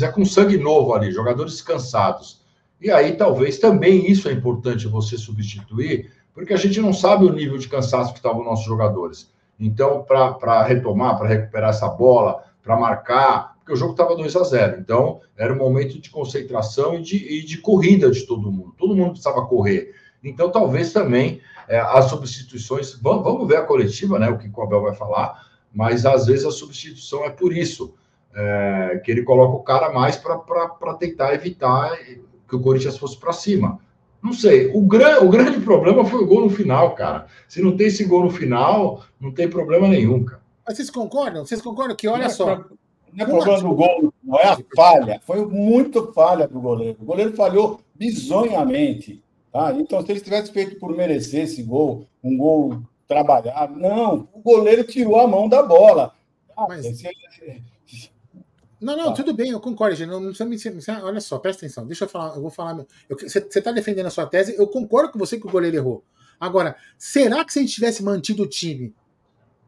é com sangue novo ali, jogadores cansados. E aí talvez também isso é importante você substituir, porque a gente não sabe o nível de cansaço que estavam nossos jogadores. Então, para retomar, para recuperar essa bola, para marcar, porque o jogo estava 2 a 0 Então, era um momento de concentração e de, e de corrida de todo mundo. Todo mundo precisava correr. Então, talvez também é, as substituições. Vamos, vamos, ver a coletiva, né? O que o Abel vai falar, mas às vezes a substituição é por isso. É, que ele coloca o cara mais para tentar evitar que o Corinthians fosse para cima. Não sei. O, gran, o grande problema foi o gol no final, cara. Se não tem esse gol no final, não tem problema nenhum, cara. Mas vocês concordam? Vocês concordam que, olha só, não é problema do gol, não é a falha. Foi muito falha do goleiro. O goleiro falhou bizonhamente. Tá? Então, se ele tivesse feito por merecer esse gol, um gol trabalhado, não, o goleiro tirou a mão da bola. Ah, Mas... esse... Não, não, tá. tudo bem, eu concordo, gente. Não, não precisa me. Olha só, presta atenção. Deixa eu falar, eu vou falar. você está defendendo a sua tese, eu concordo com você que o goleiro errou. Agora, será que se a gente tivesse mantido o time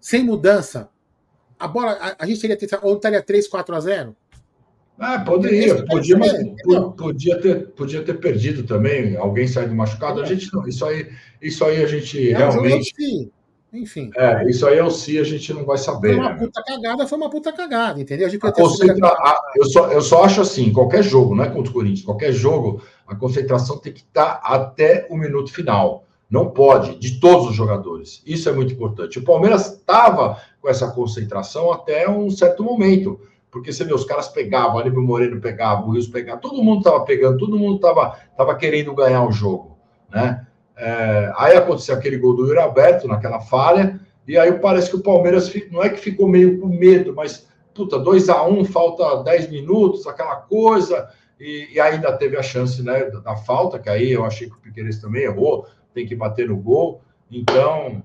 sem mudança, a bola, a, a gente teria ou estaria 3, 4 a 0? Ah, poderia, podia, mas, podia, ter, podia ter perdido também, alguém saindo machucado. É. A gente não, isso aí, isso aí a gente é realmente. Enfim. É, isso aí é o si, a gente não vai saber. Foi uma né? puta cagada, foi uma puta cagada, entendeu? Concentra... a- eu, só, eu só acho assim, qualquer jogo, não é contra o Corinthians, qualquer jogo, a concentração tem que estar até o minuto final. Não pode, de todos os jogadores. Isso é muito importante. O Palmeiras estava com essa concentração até um certo momento. Porque você vê, os caras pegavam, o Aníbal Moreno pegava, o Rios pegava, todo mundo estava pegando, todo mundo estava tava querendo ganhar o jogo. Né? É, aí aconteceu aquele gol do Yuri Alberto naquela falha, e aí parece que o Palmeiras não é que ficou meio com medo, mas puta, 2 a 1 falta 10 minutos, aquela coisa, e, e ainda teve a chance né, da, da falta, que aí eu achei que o Piqueires também errou, tem que bater no gol. Então,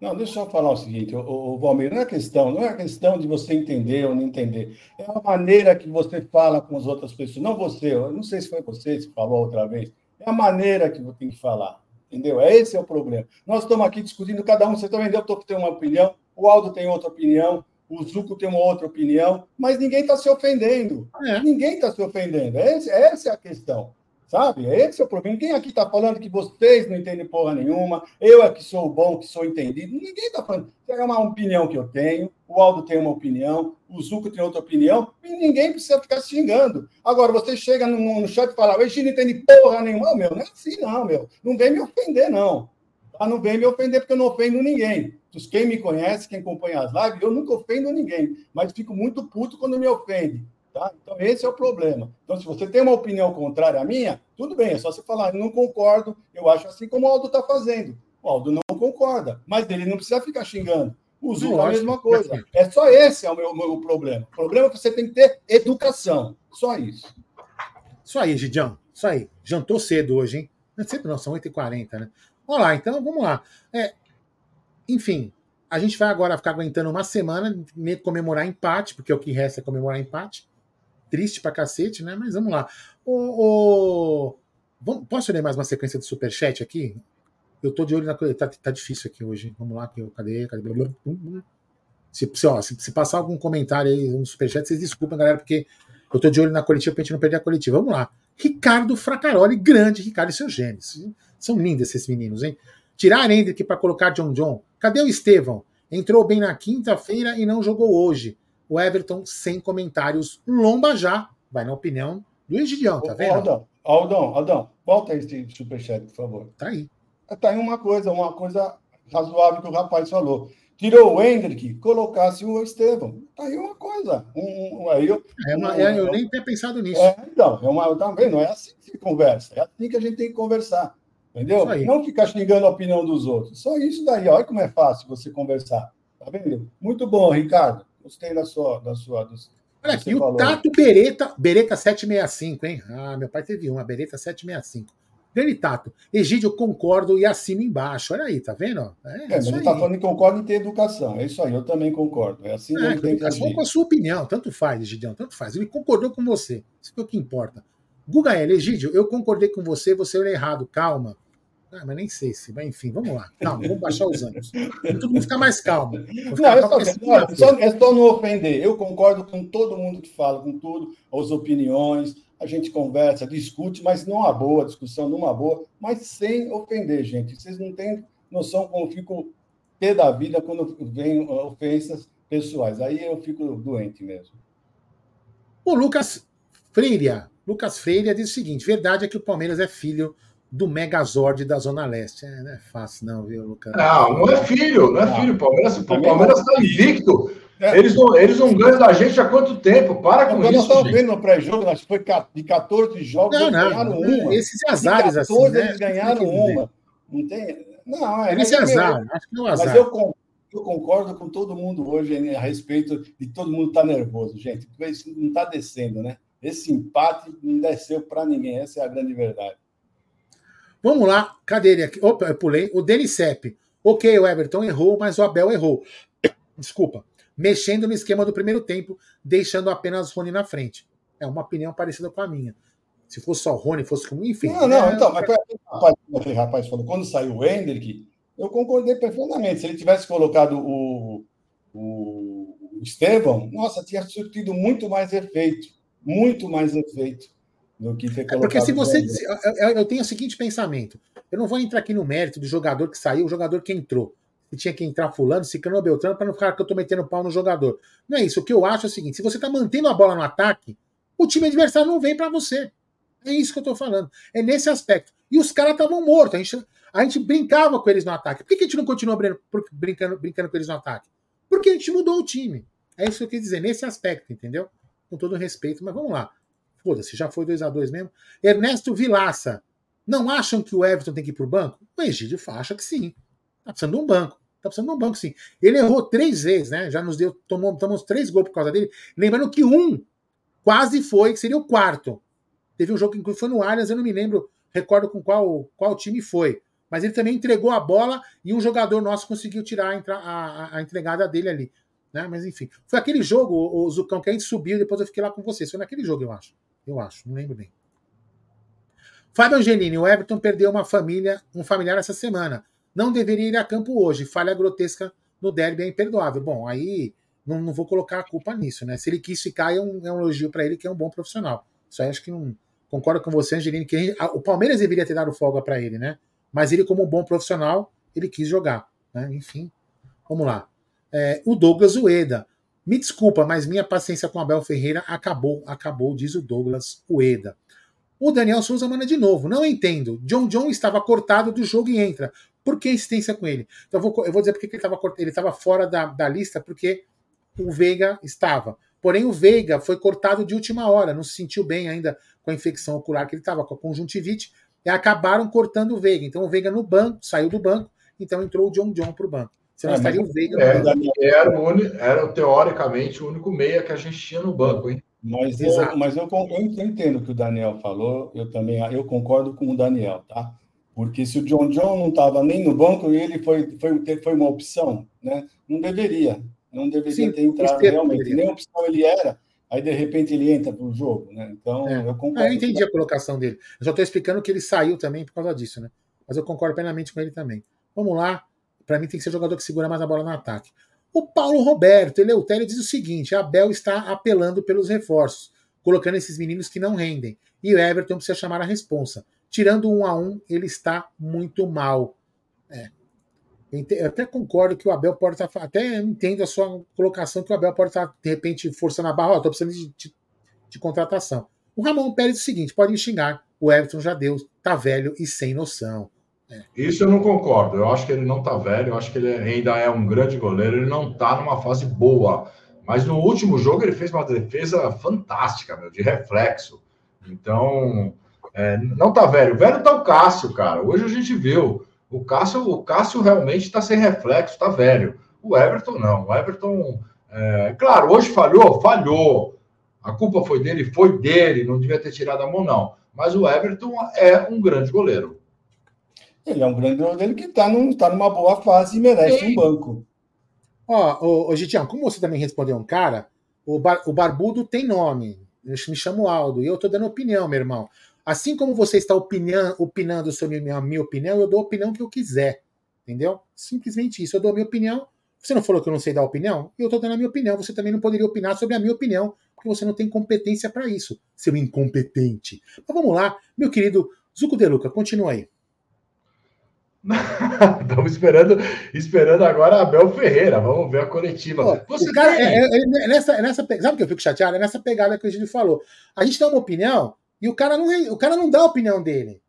Não, deixa eu falar o seguinte, o, o Valmir, não é questão, não é questão de você entender ou não entender. É a maneira que você fala com as outras pessoas. Não você, eu não sei se foi você que falou outra vez. É a maneira que você tem que falar. Entendeu? Esse é o problema. Nós estamos aqui discutindo, cada um, você também deu, tem uma opinião, o Aldo tem outra opinião, o Zuco tem uma outra opinião, mas ninguém está se ofendendo. É. Ninguém está se ofendendo. Esse- essa é a questão. Sabe? Esse é o problema. Quem aqui está falando que vocês não entendem porra nenhuma, eu é que sou bom, que sou entendido. Ninguém está falando. É uma opinião que eu tenho, o Aldo tem uma opinião, o Zuco tem outra opinião, e ninguém precisa ficar xingando. Agora, você chega no, no chat e fala, o Egílio não entende porra nenhuma, meu, não é assim, não, meu. Não vem me ofender, não. Tá? Não vem me ofender, porque eu não ofendo ninguém. Quem me conhece, quem acompanha as lives, eu nunca ofendo ninguém, mas fico muito puto quando me ofende. Tá? Então, esse é o problema. Então, se você tem uma opinião contrária à minha, tudo bem, é só você falar, não concordo, eu acho assim como o Aldo está fazendo. O Aldo não concorda, mas ele não precisa ficar xingando. O Zuco a mesma coisa. perfeito. É só esse é o meu, meu problema. O problema é que você tem que ter educação. Só isso. Isso aí, Gidião. Isso aí. Jantou cedo hoje, hein? Não é cedo não, são 8h40, né? Vamos lá, então vamos lá. É, enfim, a gente vai agora ficar aguentando uma semana, comemorar empate, porque o que resta é comemorar empate. Triste pra cacete, né? Mas vamos lá. O, o- posso ler mais uma sequência do Superchat aqui? Eu tô de olho na coisa. Tá, tá difícil aqui hoje. Vamos lá, cadê? cadê? Se, se, ó, se, se passar algum comentário aí no Superchat, vocês desculpem, galera, porque eu tô de olho na coletiva pra gente não perder a coletiva. Vamos lá. Ricardo Fracaroli, grande Ricardo e seus genes. São lindos esses meninos, hein? Tirar Hendrick para colocar John John. Cadê o Estevão? Entrou bem na quinta-feira e não jogou hoje. O Everton, sem comentários. Lomba já. Vai na opinião do Egidião, tá Ô, vendo? Aldão, Aldão, Aldão, volta esse superchat, por favor. Tá aí. Tá aí uma coisa, uma coisa razoável que o rapaz falou. Tirou o Hendrick, colocasse o Estevão. Tá aí uma coisa. Um, um- aí eu, É uma- é, eu nem tinha pensado nisso. É, então, é uma, tá vendo? É assim que se conversa. É assim que a gente tem que conversar. Entendeu? Não ficar xingando a opinião dos outros. Só isso daí. Olha como é fácil você conversar. Tá vendo? Muito bom, Ricardo. Gostei da sua. Da sua Olha aqui, o. Tato Bereta, Bereta 765, hein? Ah, meu pai teve uma, Bereta 765. Grande Tato. Egídio, concordo e assino embaixo. Olha aí, tá vendo? É, É, mas ele está falando que concorda em ter educação. É isso aí, eu também concordo. É assim que É, gente tem que agir. com a sua opinião, tanto faz, Egidião, tanto faz. Ele concordou com você. Isso que é o que importa. Guga L, Egídio, eu concordei com você, você olhou errado, calma. Ah, mas nem sei se, mas enfim, vamos lá. Calma, vamos baixar os ânimos. Todo mundo ficar mais calmo. Não, é só, olha, só- é só não ofender. Eu concordo com todo mundo que fala, com tudo, as opiniões. A gente conversa, discute, mas numa boa, discussão numa boa, mas sem ofender, gente. Vocês não têm noção como eu fico pé da vida quando vem uh, ofensas pessoais. Aí eu fico doente mesmo. O Lucas Freire, Lucas Freire diz o seguinte: verdade é que o Palmeiras é filho do Megazord da Zona Leste. É, não é fácil, não, viu, Lucas? não, não é filho, não é Não. filho. O Palmeiras, o Também Palmeiras está invicto. É. Eles não, eles não ganham da gente há quanto tempo? Para com Agora nós isso, estamos gente. vendo no pré-jogo, acho que foi de 14 jogos, Não, eles não. ganharam uma. Esses De azares 14 assim. Né? eles ganharam que dizer. uma. Não tem. Não, é. Esse mas, meu, azar, acho que é um Mas azar. eu, con- eu concordo com todo mundo hoje né, a respeito de todo mundo estar nervoso, gente. Porque isso não está descendo, né? Esse empate não desceu para ninguém. Essa é a grande verdade. Vamos lá, cadê ele aqui? Opa, eu pulei. O Denis Sepp. Ok, o Everton errou, mas o Abel errou. Desculpa. Mexendo no esquema do primeiro tempo, deixando apenas Rony na frente. É uma opinião parecida com a minha. Se fosse só o Rony, fosse como. Enfim. Não, não, é, então, mas foi rapaz, aquele rapaz falou, quando saiu o Hendrick, eu concordei perfeitamente. Se ele tivesse colocado o, o, o Estevão, nossa, tinha surtido muito mais efeito. Muito mais efeito. Do que ter colocado. É porque se você. Eu, eu tenho o seguinte pensamento: eu não vou entrar aqui no mérito do jogador que saiu, o jogador que entrou. Se tinha que entrar fulano, se cano Beltrano, para não ficar que eu tô metendo pau no jogador. Não é isso. O que eu acho é o seguinte: se você tá mantendo a bola no ataque, o time adversário não vem para você. É isso que eu tô falando. É nesse aspecto. E os caras estavam mortos. A gente, a gente brincava com eles no ataque. Por que, que a gente não continua brincando, brincando com eles no ataque? Porque a gente mudou o time. É isso que eu quis dizer, nesse aspecto, entendeu? Com todo respeito, mas vamos lá. Foda-se, já foi 2 a 2 mesmo. Ernesto Vilaça. Não acham que o Everton tem que ir pro banco? O Egídio acha que sim. Tá precisando de um banco. Tá precisando de um banco, sim. Ele errou três vezes, né? Já nos deu, tomou, tomamos três gols por causa dele. Lembrando que um quase foi, que seria o quarto. Teve um jogo que foi no Allianz, eu não me lembro, recordo com qual, qual time foi. Mas ele também entregou a bola e um jogador nosso conseguiu tirar a, a, a entregada dele ali. Né? Mas enfim, foi aquele jogo, o, Zucão, que a gente subiu, depois eu fiquei lá com vocês. Foi naquele jogo, eu acho. Eu acho, não lembro bem. Fábio Angelini, o Everton perdeu uma família, um familiar essa semana. Não deveria ir a campo hoje. Falha grotesca no derby é imperdoável. Bom, aí não, não, vou colocar a culpa nisso, né? Se ele quis ficar, é um, é um elogio para ele que é um bom profissional. Aí acho que não. Concordo com você, Angelini, que a, o Palmeiras deveria ter dado folga para ele, né? Mas ele, como um bom profissional, ele quis jogar. Né? Enfim, vamos lá. É, o Douglas Ueda. Me desculpa, mas minha paciência com Abel Ferreira acabou, acabou, diz o Douglas Ueda. O Daniel Souza manda de novo. Não entendo. John John estava cortado do jogo e entra. Por que insistência com ele? Então eu vou, eu vou dizer porque ele estava fora da, da lista, porque o Veiga estava. Porém, o Veiga foi cortado de última hora, não se sentiu bem ainda com a infecção ocular que ele estava, com a conjuntivite, e acabaram cortando o Veiga. Então o Veiga no banco, saiu do banco, então entrou o John John para o banco. Você não é, estaria o Veiga é, no Era, o era teoricamente o único meia que a gente tinha no banco, hein? Mas, eu, mas eu, eu entendo o que o Daniel falou, eu também eu concordo com o Daniel, tá? Porque se o John John não estava nem no banco e ele foi, foi, foi uma opção, né? Não deveria. Não deveria Sim, ter entrado realmente. Nem opção ele era, aí de repente ele entra para o jogo, né? Então, é. eu concordo. Ah, eu entendi a colocação dele. Eu só estou explicando que ele saiu também por causa disso, né? Mas eu concordo plenamente com ele também. Vamos lá. Para mim tem que ser jogador que segura mais a bola no ataque. O Paulo Roberto, Eleutério, diz o seguinte: a Bel está apelando pelos reforços, colocando esses meninos que não rendem. E o Everton precisa chamar a responsa. Tirando um a um, ele está muito mal. É. Eu até concordo que o Abel pode estar. Até entendo a sua colocação que o Abel pode estar, de repente, forçando a barra. Estou precisando de, de, de, contratação. O Ramon Pérez é o seguinte: pode me xingar. O Everton já deu, tá velho e sem noção. É. Isso eu não concordo. Eu acho que ele não tá velho, eu acho que ele ainda é um grande goleiro, ele não tá numa fase boa. Mas no último jogo ele fez uma defesa fantástica, meu, de reflexo. Então, é, não tá velho. Velho tá o Cássio, cara. Hoje a gente viu. O Cássio, o Cássio realmente está sem reflexo, tá velho. O Everton não. O Everton, é, claro, hoje falhou, falhou. A culpa foi dele, foi dele, não devia ter tirado a mão, não. Mas o Everton é um grande goleiro. Ele é um grande goleiro que está num, tá numa boa fase e merece Sim. um banco. Ó, ô, ô Gitião, como você também respondeu um cara, o, bar, o Barbudo tem nome. Eu me chamo Aldo e eu estou dando opinião, meu irmão. Assim como você está opinião, opinando sobre a minha, minha opinião, eu dou a opinião que eu quiser. Entendeu? Simplesmente isso. Eu dou a minha opinião. Você não falou que eu não sei dar opinião? Eu estou dando a minha opinião. Você também não poderia opinar sobre a minha opinião, porque você não tem competência para isso, seu incompetente. Mas vamos lá, meu querido Zuco De Luca, continua aí. Estamos esperando, esperando agora a Abel Ferreira. Vamos ver a coletiva. Pô, Você cara, é, é, é, nessa, nessa, sabe o que eu fico chateado? É nessa pegada que a gente falou. A gente dá uma opinião e o cara não, o cara não dá a opinião dele.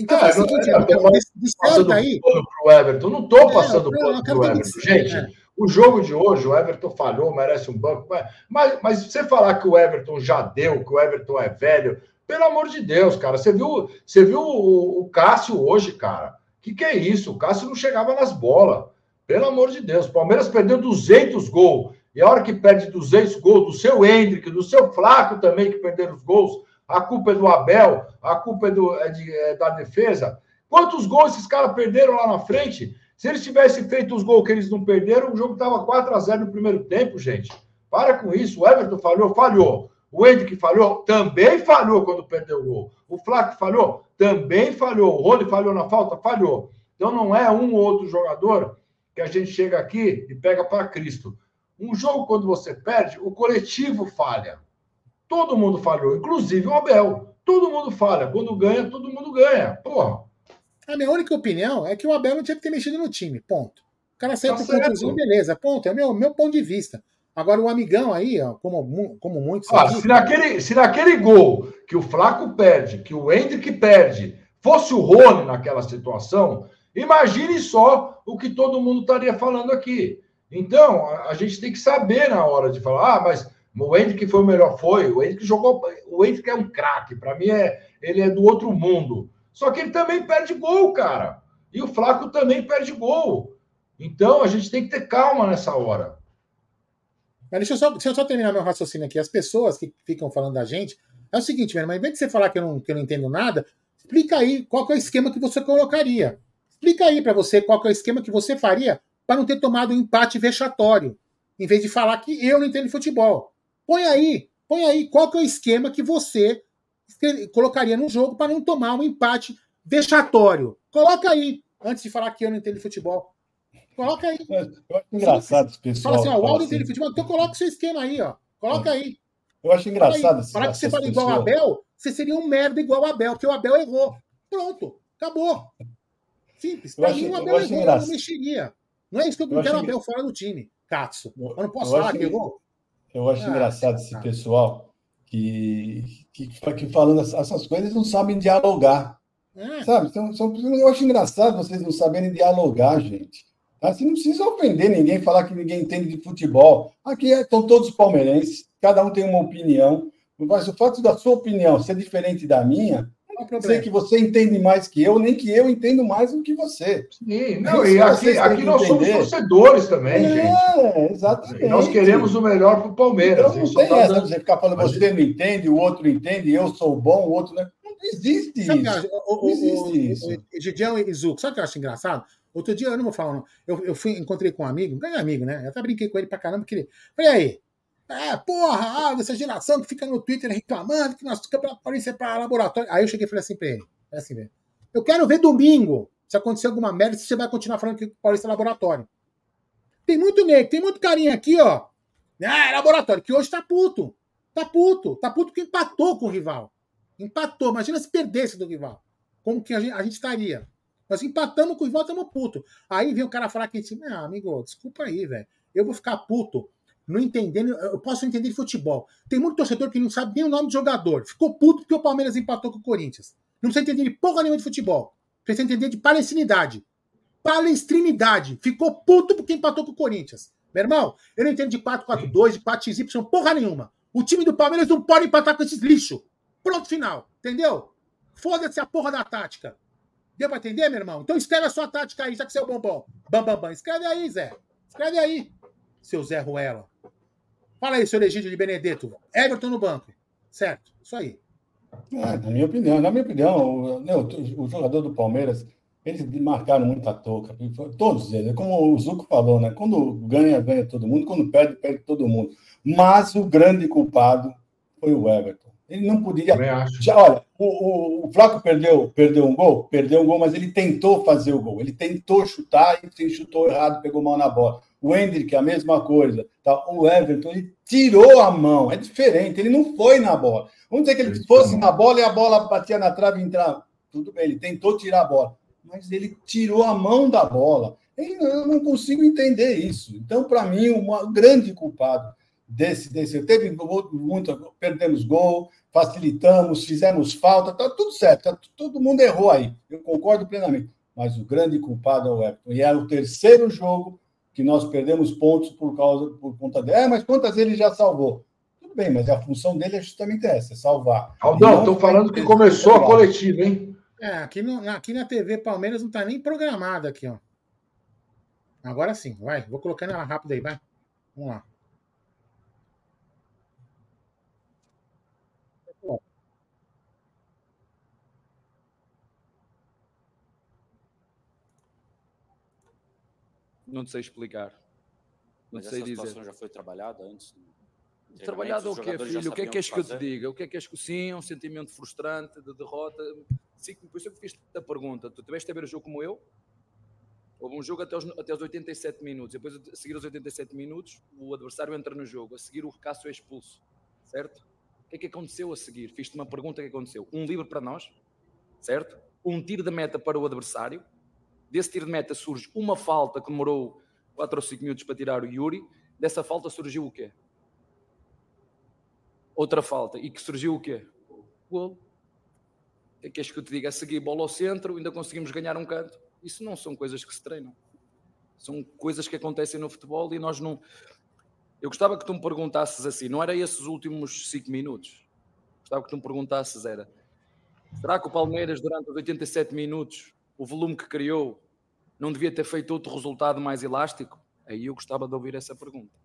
Então, ah, assim, não, gente, é, então, descerta aí. Pro Everton. Não estou passando é, pano pro Everton. Gente, é. o jogo de hoje, o Everton falhou, merece um banco. Mas, mas você falar que o Everton já deu, que o Everton é velho, pelo amor de Deus, cara. Você viu, você viu o, o Cássio hoje, cara? Que, que é isso? O Cássio não chegava nas bolas. Pelo amor de Deus. O Palmeiras perdeu 200 gols. E a hora que perde 200 gols do seu Hendrick, do seu Flaco também, que perderam os gols, a culpa é do Abel, a culpa é, do, é, de, é da defesa. Quantos gols esses caras perderam lá na frente? Se eles tivessem feito os gols que eles não perderam, o jogo estava 4 a 0 no primeiro tempo, gente. Para com isso. O Everton falhou, falhou. O Hendrick falhou, também falhou quando perdeu o gol. O Flaco falhou, também falhou. O Rony falhou na falta, falhou. Então não é um ou outro jogador que a gente chega aqui e pega para Cristo. Um jogo, quando você perde, o coletivo falha. Todo mundo falhou, inclusive o Abel. Todo mundo falha. Quando ganha, todo mundo ganha. Porra. A minha única opinião é que o Abel não tinha que ter mexido no time. Ponto. O cara saiu Tá pro contusinho, beleza. Ponto. É o meu, meu ponto de vista. Agora, o amigão aí, ó, como, como muitos. Ah, se, naquele, se naquele gol que o Flaco perde, que o Hendrick perde, fosse o Rony naquela situação, imagine só o que todo mundo estaria falando aqui. Então, a, a gente tem que saber na hora de falar, ah, mas o Hendrick foi o melhor, foi. O Hendrick jogou. O Hendrick é um craque. Para mim, é, ele é do outro mundo. Só que ele também perde gol, cara. E o Flaco também perde gol. Então, a gente tem que ter calma nessa hora. Mas deixa eu, só, deixa eu só terminar meu raciocínio aqui. As pessoas que ficam falando da gente. É o seguinte, velho, mas em vez de você falar que eu não, que eu não entendo nada, explica aí qual é o esquema que você colocaria. Explica aí pra você qual é o esquema que você faria para não ter tomado um empate vexatório. Em vez de falar que eu não entendo futebol. Põe aí, põe aí qual é o esquema que você colocaria no jogo para não tomar um empate vexatório. Coloca aí, antes de falar que eu não entendo futebol. Coloca aí. Eu acho engraçado esse pessoal. Fala assim, ó, o Aldo assim. entende de futebol, então coloca o seu esquema aí, ó. Coloca aí. Eu acho engraçado. Para que você fale igual o. Abel, você seria um merda igual o Abel, porque o Abel errou. Pronto, acabou. Simples. Eu Pra mim, o eu Abel errou, eu engraçado. não mexeria. Não é isso que eu, Eu quero o Abel fora do time, Katsu. Eu- Eu não posso eu falar que errou. Eu acho Ah, engraçado esse tá. pessoal que, que, que falando essas coisas não sabem dialogar. É. Sabe? São, eu acho engraçado vocês não saberem dialogar, gente. Tá? Você não precisa ofender ninguém, falar que ninguém entende de futebol. Aqui é- estão todos palmeirenses, cada um tem uma opinião. Mas o fato da sua opinião ser diferente da minha, o não quer dizer que você entende mais que eu, nem que eu entendo mais do que você. Sim, não, e aqui, aqui que nós somos entender. torcedores também, gente. É, exatamente. E nós queremos o melhor para o Palmeiras. Então não gente só tem tá essa dando- de você ficar falando, Mas- você não entende, o outro entende, eu sou bom, o outro não. Não existe Sabe o isso. O- o- Não existe o- isso. o- o Gideão e Zuco, sabe o que eu acho engraçado? Outro dia, eu não vou falar, não. Eu, eu fui, encontrei com um amigo, um grande amigo, né? Eu até brinquei com ele pra caramba, porque ele. Falei, aí, é, porra, ah, dessa geração que fica no Twitter reclamando que campeonato paulista é pra laboratório. Aí eu cheguei e falei assim pra ele: falei assim, velho, eu quero ver domingo se acontecer alguma merda, se você vai continuar falando que o Paulista é laboratório. Tem muito negro, tem muito carinha aqui, ó. Ah, é laboratório, que hoje tá puto. Tá puto. Tá puto porque empatou com o rival. Empatou. Imagina se perdesse do rival. Como que a gente, a gente estaria? Nós empatamos com o rival, estamos puto. Aí vem o cara falar que, assim, ah, amigo, desculpa aí, velho. Eu vou ficar puto. Não entendendo, eu posso entender de futebol. Tem muito torcedor que não sabe nem o nome de jogador. Ficou puto porque o Palmeiras empatou com o Corinthians. Não precisa entender de porra nenhuma de futebol. Precisa entender de palestinidade. Palestrinidade. Ficou puto porque empatou com o Corinthians. Meu irmão, eu não entendo de 4-4-2, de 4XY, porra nenhuma. O time do Palmeiras não pode empatar com esses lixo. Pronto, final. Entendeu? Foda-se a porra da tática. Deu pra entender, meu irmão? Então escreve a sua tática aí, já que você é o bombom. Bam, bam, bam. Escreve aí, Zé. Escreve aí, seu Zé Ruela. Fala aí, seu Egídio de Benedetto. Everton no banco. Certo, isso aí. É, na minha opinião, na minha opinião, o, né, o, o jogador do Palmeiras, eles marcaram muita touca. Todos eles, como o Zuco falou, né? Quando ganha, ganha todo mundo, quando perde, perde todo mundo. Mas o grande culpado foi o Everton. Ele não podia. Já, olha, o, o, o Flaco perdeu, perdeu um gol, perdeu um gol, mas ele tentou fazer o gol. Ele tentou chutar e chutou errado, pegou mal na bola. O Hendrick, a mesma coisa. Tá? O Everton, ele tirou a mão. É diferente, ele não foi na bola. Vamos dizer que ele fosse na bola e a bola batia na trave e entrava. Tudo bem, ele tentou tirar a bola. Mas ele tirou a mão da bola. Eu não consigo entender isso. Então, para mim, o grande culpado desse, desse. Teve muito. Perdemos gol, facilitamos, fizemos falta, tá tudo certo, tá, todo mundo errou aí. Eu concordo plenamente. Mas o grande culpado é o Everton. E é o terceiro jogo que nós perdemos pontos por causa por conta dele. É, mas quantas ele já salvou? Tudo bem, mas a função dele é justamente essa, é salvar. Aldão, estou falando que começou a coletiva, hein? É, aqui, no, aqui na TV Palmeiras não tá nem programada aqui, ó. Agora sim, vai. Vou colocando ela rápida aí, vai. Vamos lá. Não sei explicar. Não Mas sei essa dizer. situação já foi trabalhada antes? Trabalhado o quê, filho? O que é que queres que eu te diga? O que é que és que sim, um sentimento frustrante de derrota? Sim, por isso eu fiz a pergunta. Tu tiveste a ver o jogo como eu? Houve um jogo até os, até os 87 minutos. Depois, a seguir os 87 minutos, o adversário entra no jogo. A seguir, o Cássio é expulso. Certo? O que é que aconteceu a seguir? Fiz-te uma pergunta: o que aconteceu? Um livre para nós, certo? Um tiro de meta para o adversário. Desse tiro de meta surge uma falta que demorou 4 ou 5 minutos para tirar o Yuri. Dessa falta surgiu o quê? Outra falta. E que surgiu o quê? Golo. O que é que que eu te diga? A seguir, bola ao centro, ainda conseguimos ganhar um canto. Isso não são coisas que se treinam. São coisas que acontecem no futebol e nós não. Eu gostava que tu me perguntasses assim, não era esses últimos 5 minutos? Gostava que tu me perguntasses, era será que o Palmeiras, durante os 87 minutos, o volume que criou, não devia ter feito outro resultado mais elástico? Aí eu gostava de ouvir essa pergunta.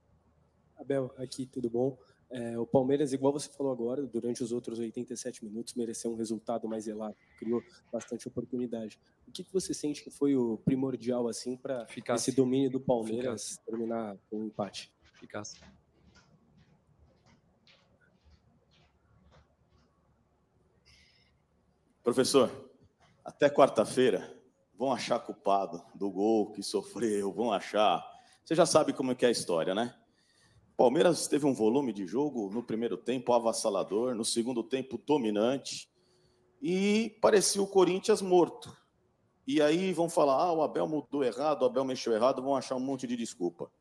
Abel, aqui, tudo bom? É, o Palmeiras, igual você falou agora, durante os outros 87 minutos, mereceu um resultado mais elástico, criou bastante oportunidade. O que, que você sente que foi o primordial assim para esse domínio do Palmeiras Ficasse. terminar com um empate? Ficasse. Professor, até quarta-feira vão achar culpado do gol que sofreu, vão achar. Você já sabe como é que é a história, né? Palmeiras teve um volume de jogo no primeiro tempo avassalador, no segundo tempo dominante, e parecia o Corinthians morto. E aí vão falar: ah, o Abel mudou errado, o Abel mexeu errado, vão achar um monte de desculpa.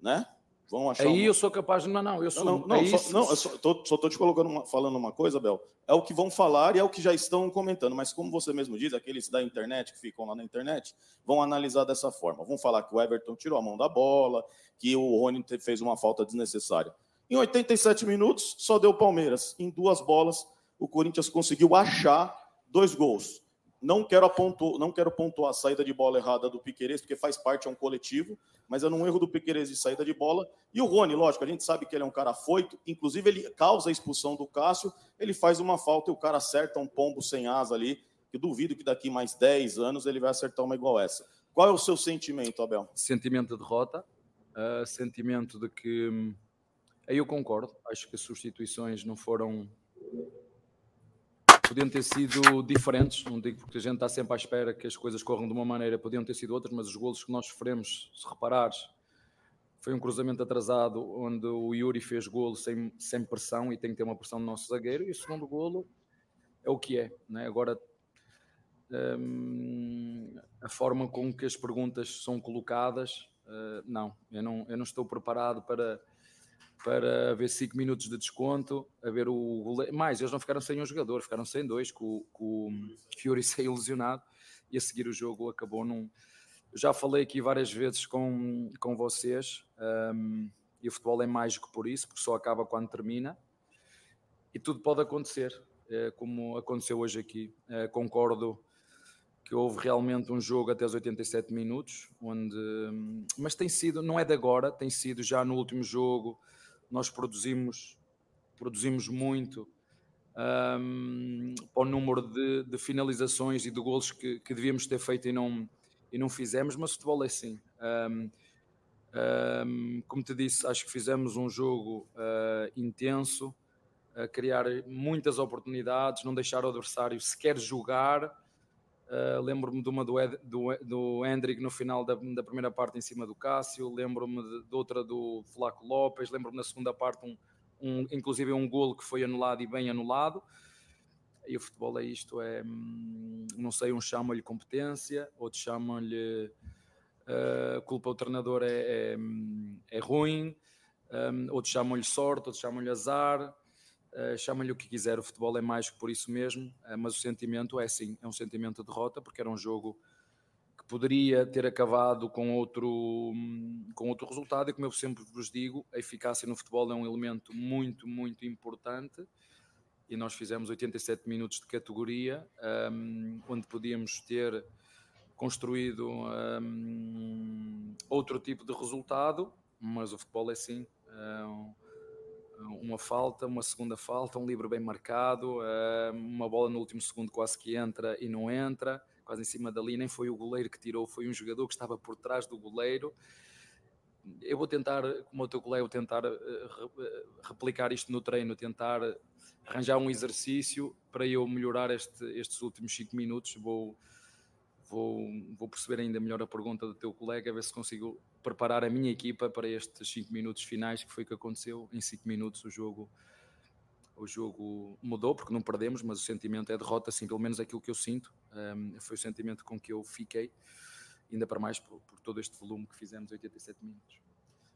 Né? Vão achar. Aí uma... eu sou capaz de. Não, não, eu sou. Não, não, é só, não eu só, tô te colocando uma, falando uma coisa, Abel. É o que vão falar e é o que já estão comentando. Mas como você mesmo diz, aqueles da internet que ficam lá na internet vão analisar dessa forma. Vão falar que o Everton tirou a mão da bola, que o Rony fez uma falta desnecessária. Em 87 minutos, só deu Palmeiras. Em duas bolas, o Corinthians conseguiu achar dois gols. Não quero, apontar, não quero pontuar a saída de bola errada do Piqueires, porque faz parte, é um coletivo, mas é num erro do Piqueires de saída de bola. E o Rony, lógico, a gente sabe que ele é um cara foito, inclusive ele causa a expulsão do Cássio, ele faz uma falta e o cara acerta um pombo sem asa ali, que duvido que daqui mais 10 anos ele vai acertar uma igual essa. Qual é o seu sentimento, Abel? Sentimento de derrota, uh, sentimento de que. Hum, aí eu concordo, acho que as substituições não foram podiam ter sido diferentes, não digo porque a gente está sempre à espera que as coisas corram de uma maneira, podiam ter sido outras, mas os golos que nós sofremos, se reparares, foi um cruzamento atrasado onde o Yuri fez golo sem, sem pressão e tem que ter uma pressão no nosso zagueiro, e o segundo golo é o que é. Né? Agora, hum, a forma com que as perguntas são colocadas, uh, não, eu não, eu não estou preparado para para haver 5 minutos de desconto, a ver o goleiro. Mais, eles não ficaram sem um jogador, ficaram sem dois, com, com o Fiori saiu lesionado e a seguir o jogo acabou num. Já falei aqui várias vezes com, com vocês, um, e o futebol é mágico por isso, porque só acaba quando termina, e tudo pode acontecer, é, como aconteceu hoje aqui. É, concordo que houve realmente um jogo até os 87 minutos, onde. Mas tem sido, não é de agora, tem sido já no último jogo nós produzimos, produzimos muito um, para o número de, de, finalizações e de golos que, que, devíamos ter feito e não, e não fizemos, mas futebol é assim. Um, um, como te disse, acho que fizemos um jogo uh, intenso, a criar muitas oportunidades, não deixar o adversário sequer jogar Uh, lembro-me de uma do, Ed, do, do Hendrick no final da, da, primeira parte em cima do Cássio, lembro-me de, de, outra do Flaco Lopes, lembro-me na segunda parte um, um, inclusive um golo que foi anulado e bem anulado. E o futebol é isto, é hum, não sei, uns chamam-lhe competência, outros chamam-lhe uh, culpa o treinador é, é, hum, é ruim, um, outros chamam-lhe sorte, outros chamam-lhe azar. Uh, Chama-lhe o que quiser, o futebol é mais que por isso mesmo, uh, mas o sentimento é sim, é um sentimento de derrota, porque era um jogo que poderia ter acabado com outro, com outro resultado, e como eu sempre vos digo, a eficácia no futebol é um elemento muito, muito importante, e nós fizemos 87 minutos de categoria, um, onde podíamos ter construído um, outro tipo de resultado, mas o futebol é sim. Um, uma falta, uma segunda falta, um livro bem marcado, eh, uma bola no último segundo quase que entra e não entra, quase em cima da linha, nem foi o goleiro que tirou, foi um jogador que estava por trás do goleiro. Eu vou tentar, como o teu colega, vou tentar eh, eh, replicar isto no treino, tentar arranjar um exercício para eu melhorar este, estes últimos 5 minutos. Vou, vou, vou perceber ainda melhor a pergunta do teu colega, ver se consigo preparar a minha equipa para estes 5 minutos finais, que foi o que aconteceu. Em 5 minutos o jogo, o jogo mudou porque não perdemos, mas o sentimento é derrota, assim, pelo menos aquilo que eu sinto. Um, foi o sentimento com que eu fiquei, ainda para mais por, por todo este volume que fizemos, 87 minutos.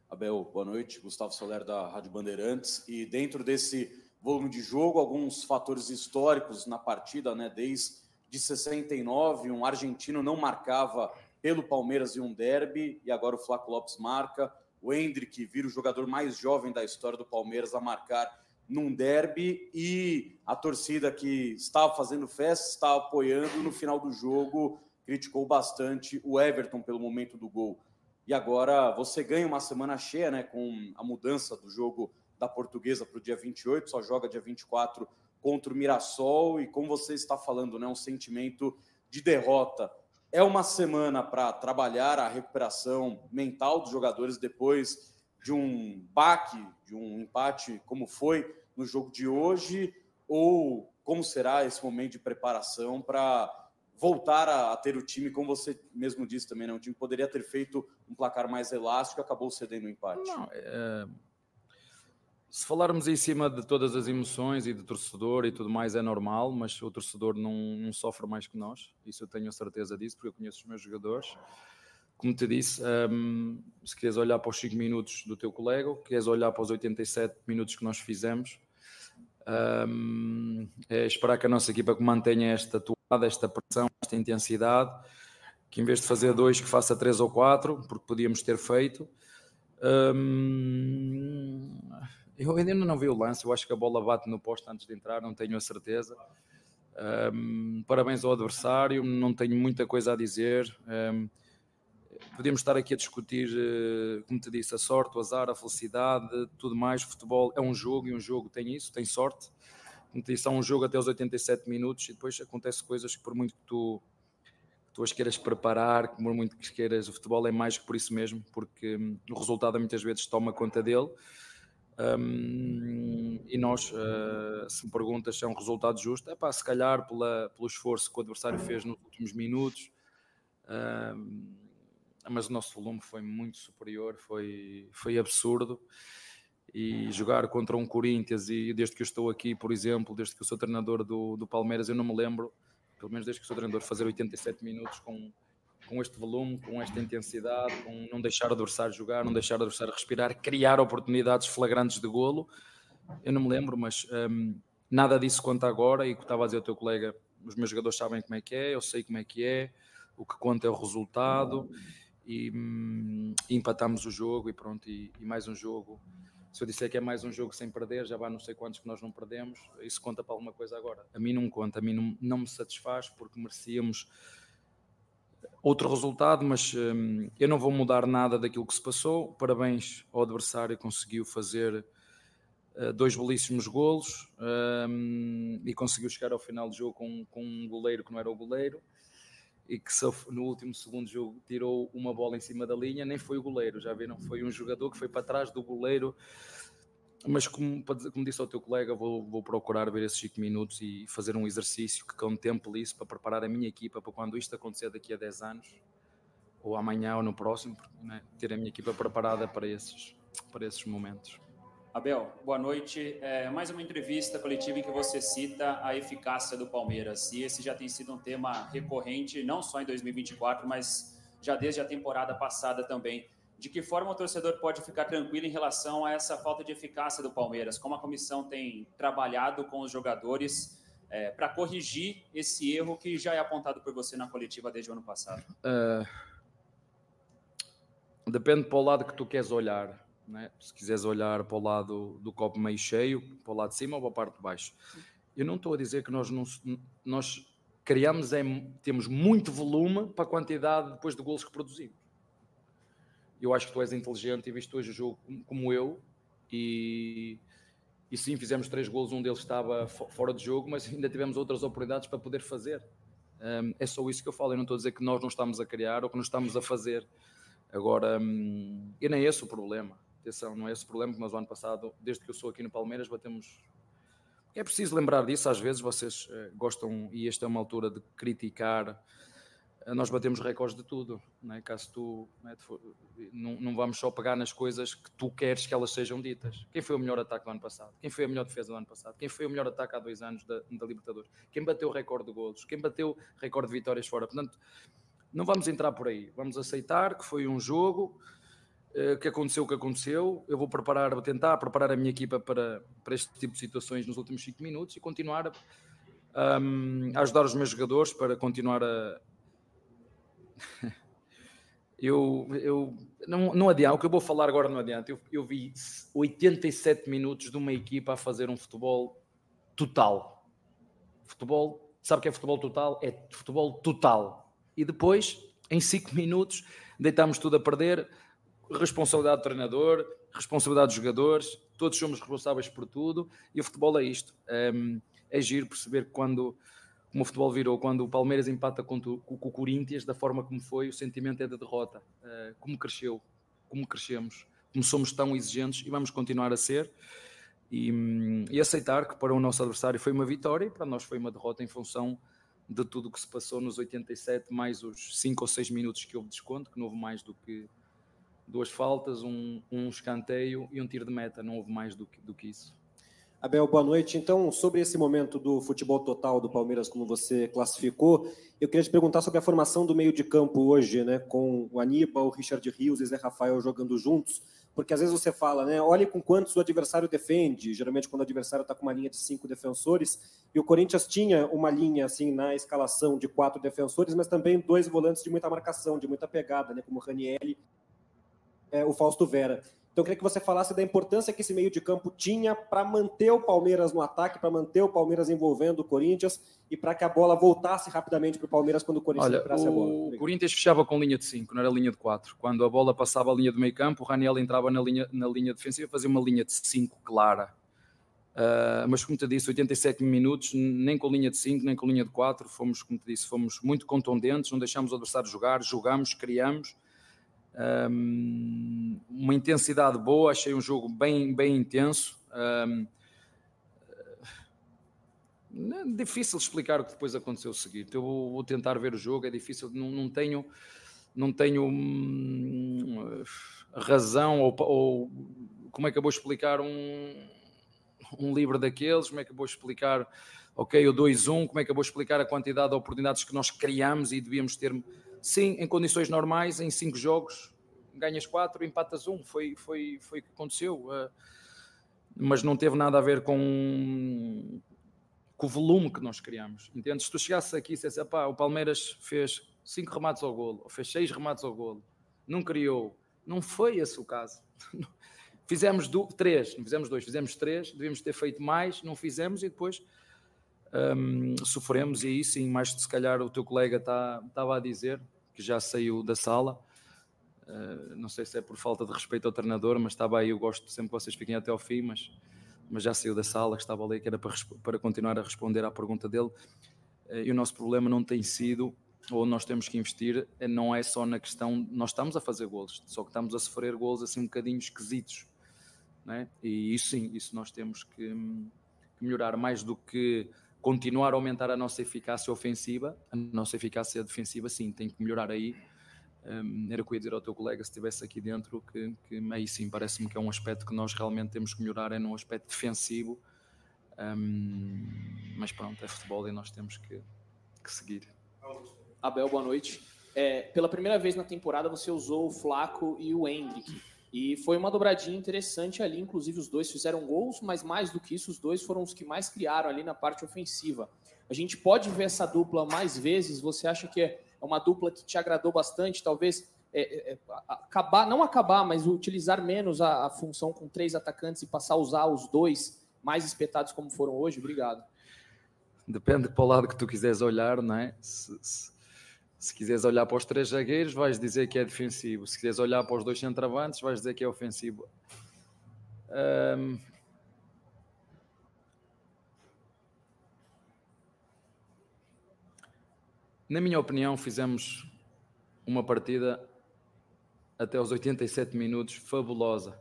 Abel, boa noite. Gustavo Soler da Rádio Bandeirantes. E dentro desse volume de jogo, alguns fatores históricos na partida, né? Desde de 69, um argentino não marcava pelo Palmeiras em um derby e agora o Flaco Lopes marca. O Hendrick vira o jogador mais jovem da história do Palmeiras a marcar num derby e a torcida que estava fazendo festa, estava apoiando no final do jogo, criticou bastante o Everton pelo momento do gol. E agora você ganha uma semana cheia, né, com a mudança do jogo da Portuguesa para o dia 28, só joga dia 24 contra o Mirassol e como você está falando, né, um sentimento de derrota. É uma semana para trabalhar a recuperação mental dos jogadores depois de um baque, de um empate como foi no jogo de hoje, ou como será esse momento de preparação para voltar a, ter o time, como você mesmo disse também, né? um time poderia ter feito um placar mais elástico acabou cedendo o um empate. Não, é... Se falarmos em cima de todas as emoções e do torcedor e tudo mais, é normal, mas o torcedor não, não sofre mais que nós, isso eu tenho a certeza disso, porque eu conheço os meus jogadores. Como te disse, um, se queres olhar para os 5 minutos do teu colega, queres olhar para os 87 minutos que nós fizemos, um, é esperar que a nossa equipa mantenha esta atuada, esta pressão, esta intensidade, que em vez de fazer dois, que faça três ou quatro, porque podíamos ter feito. Um, eu ainda não vi o lance, eu acho que a bola bate no posto antes de entrar, não tenho a certeza. Um, parabéns ao adversário, não tenho muita coisa a dizer. Um, podíamos estar aqui a discutir, eh, como te disse, a sorte, o azar, a felicidade, tudo mais. O futebol é um jogo e um jogo tem isso, tem sorte. Como te disse, há um jogo até os 87 minutos e depois acontece coisas que por muito que tu, que tu as queiras preparar, por muito que queiras, o futebol é mais que por isso mesmo, porque hum, o resultado muitas vezes toma conta dele. Um, e nós, uh, se me perguntas se é um resultado justo, é pá, se calhar pela, pelo esforço que o adversário fez nos últimos minutos, mas o nosso volume foi muito superior, foi, foi absurdo. E jogar contra um Corinthians, e desde que eu estou aqui, por exemplo, desde que eu sou treinador do, do Palmeiras, eu não me lembro, pelo menos desde que sou treinador, fazer 87 minutos com, com este volume, com esta intensidade, com não deixar o adversário jogar, não deixar o adversário respirar, criar oportunidades flagrantes de golo. Eu não me lembro, mas hum, nada disso conta agora. E o que estava a dizer o teu colega, os meus jogadores sabem como é que é, eu sei como é que é, o que conta é o resultado e, hum, empatamos o jogo e pronto, e, e, mais um jogo. Se eu disser que é mais um jogo sem perder, já vai não sei quantos que nós não perdemos, isso conta para alguma coisa agora. A mim não conta, a mim não, não me satisfaz porque merecíamos outro resultado, mas hum, eu não vou mudar nada daquilo que se passou. Parabéns ao adversário, conseguiu fazer uh, dois belíssimos golos hum, e conseguiu chegar ao final do jogo com, com um goleiro que não era o goleiro e que no último segundo jogo tirou uma bola em cima da linha, nem foi o goleiro, já viram? Foi um jogador que foi para trás do goleiro. Mas, como, como disse ao teu colega, vou, vou procurar ver esses 5 minutos e fazer um exercício que contemple isso para preparar a minha equipa para quando isto acontecer daqui a 10 anos, ou amanhã ou no próximo, né? ter a minha equipa preparada para esses, para esses momentos. Abel, boa noite. É, mais uma entrevista coletiva em que você cita a eficácia do Palmeiras. E esse já tem sido um tema recorrente, não só em 2024, mas já desde a temporada passada também. De que forma o torcedor pode ficar tranquilo em relação a essa falta de eficácia do Palmeiras? Como a comissão tem trabalhado com os jogadores é, para corrigir esse erro que já é apontado por você na coletiva desde o ano passado? Uh, depende para o lado que tu queres olhar né? se quiseres olhar para o lado do copo meio cheio, para o lado de cima ou para a parte de baixo. Eu não estou a dizer que nós, não, nós criamos, é, temos muito volume para a quantidade depois de gols que produzimos. Eu acho que tu és inteligente e viste hoje o jogo como eu e, e sim, fizemos três gols, um deles estava fora de jogo, mas ainda tivemos outras oportunidades para poder fazer. Um, é só isso que eu falo, eu não estou a dizer que nós não estamos a criar ou que não estamos a fazer. Agora, um, e nem é esse o problema. Atenção, não é esse o problema nós, o ano passado, desde que eu sou aqui no Palmeiras, batemos. É preciso lembrar disso, às vezes vocês uh, gostam, e esta é uma altura de criticar nós batemos recordes de tudo, não é? Caso tu não, é? não, não, vamos só pegar nas coisas que tu queres que elas sejam ditas. Quem foi o melhor ataque do ano passado? Quem foi a melhor defesa do ano passado? Quem foi o melhor ataque há dois anos da, da Libertadores? Quem bateu recorde de golos? Quem bateu recorde de vitórias fora? Portanto, não vamos entrar por aí. Vamos aceitar que foi um jogo uh, que aconteceu o que aconteceu. Eu vou preparar, vou tentar preparar a minha equipa para, para este tipo de situações nos últimos cinco minutos e continuar a, um, a ajudar os meus jogadores para continuar a eu, eu não, não adianta, o que eu vou falar agora não adianta. Eu, eu vi 87 minutos de uma equipa a fazer um futebol total. Futebol, sabe o que é futebol total? É futebol total. E depois, em 5 minutos, deitámos tudo a perder. Responsabilidade do treinador, responsabilidade dos jogadores, todos somos responsáveis por tudo. E o futebol é isto: é, é giro perceber quando como o futebol virou, quando o Palmeiras empata com, o Corinthians, da forma como foi, o sentimento é de derrota. Uh, como cresceu, como crescemos, como somos tão exigentes e vamos continuar a ser. E, e, aceitar que para o nosso adversário foi uma vitória e para nós foi uma derrota em função de tudo o que se passou nos 87, mais os 5 ou 6 minutos que houve desconto, que não houve mais do que duas faltas, um, um escanteio e um tiro de meta, não houve mais do que, do que isso. Abel, boa noite. Então, sobre esse momento do futebol total do Palmeiras, como você classificou, eu queria te perguntar sobre a formação do meio de campo hoje, né, com o Aníbal, o Richard Rios e Zé Rafael jogando juntos, porque às vezes você fala, né, olhe com quantos o adversário defende, geralmente quando o adversário está com uma linha de cinco defensores, e o Corinthians tinha uma linha, assim, na escalação de quatro defensores, mas também dois volantes de muita marcação, de muita pegada, né, como o Ranielli, é, o Fausto Vera. Então, eu queria que você falasse da importância que esse meio de campo tinha para manter o Palmeiras no ataque, para manter o Palmeiras envolvendo o Corinthians e para que a bola voltasse rapidamente para o Palmeiras quando o Corinthians Olha, recuperasse a bola. O Corinthians fechava com linha de 5, não era linha de 4. Quando a bola passava a linha do meio campo, o Raniel entrava na linha, na linha defensiva e fazia uma linha de 5 clara. Uh, mas como te disse, 87 minutos, nem com linha de 5, nem com linha de 4, fomos, como te disse, fomos muito contundentes, não deixámos o adversário jogar, jogamos, criamos um, uma intensidade boa, achei um jogo bem, bem intenso. Um, é difícil explicar o que depois aconteceu o seguinte. Eu vou, tentar ver o jogo, é difícil, não, não tenho, não tenho hum, razão ou, ou, como é que eu vou explicar um, um livro daqueles, como é que eu vou explicar, ok, o 2-1, como é que eu vou explicar a quantidade de oportunidades que nós criamos e devíamos ter Sim, em condições normais, em cinco jogos, ganhas quatro, empatas um, foi, foi, foi o que aconteceu. Uh, mas não teve nada a ver com, com o volume que nós criamos. Entendes? Se tu chegasses aqui e dissesse, o Palmeiras fez cinco remates ao golo, ou fez seis remates ao golo, não criou. Não foi esse o caso. Fizemos do, três, não fizemos dois, fizemos três, devíamos ter feito mais, não fizemos e depois um, sofremos. E aí sim, mais se calhar o teu colega estava tá, a dizer, que já saiu da sala. Uh, não sei se é por falta de respeito ao treinador, mas estava aí. Eu gosto sempre que vocês fiquem até ao fim, mas, mas já saiu da sala, que estava ali, que era para, para continuar a responder à pergunta dele. Uh, e o nosso problema não tem sido, ou nós temos que investir, eh, não é só na questão. Nós estamos a fazer golos, só que estamos a sofrer golos assim um bocadinho esquisitos. Né? E isso sim, isso nós temos que, que melhorar mais do que continuar a aumentar a nossa eficácia ofensiva, a nossa eficácia defensiva, sim, tem que melhorar aí. Um, era o que eu ia dizer ao teu colega se estivesse aqui dentro, que, que aí sim parece-me que é um aspecto que nós realmente temos que melhorar, é no aspecto defensivo. Um, mas pronto, é futebol e nós temos que, que seguir. Abel, boa noite. É, pela primeira vez na temporada você usou o Flaco e o Hendrick. E foi uma dobradinha interessante ali, inclusive os dois fizeram gols, mas mais do que isso, os dois foram os que mais criaram ali na parte ofensiva. A gente pode ver essa dupla mais vezes? Você acha que é uma dupla que te agradou bastante? Talvez é, é, é acabar, não acabar, mas utilizar menos a, a, função com três atacantes e passar a usar os dois mais espetados como foram hoje? Obrigado. Depende para o lado que tu quiseres olhar, não é? Se, se se quiseres olhar para os três zagueiros, vais dizer que é defensivo. Se quiseres olhar para os dois centravantes, vais dizer que é ofensivo. Um... Na minha opinião, fizemos uma partida até os 87 minutos fabulosa.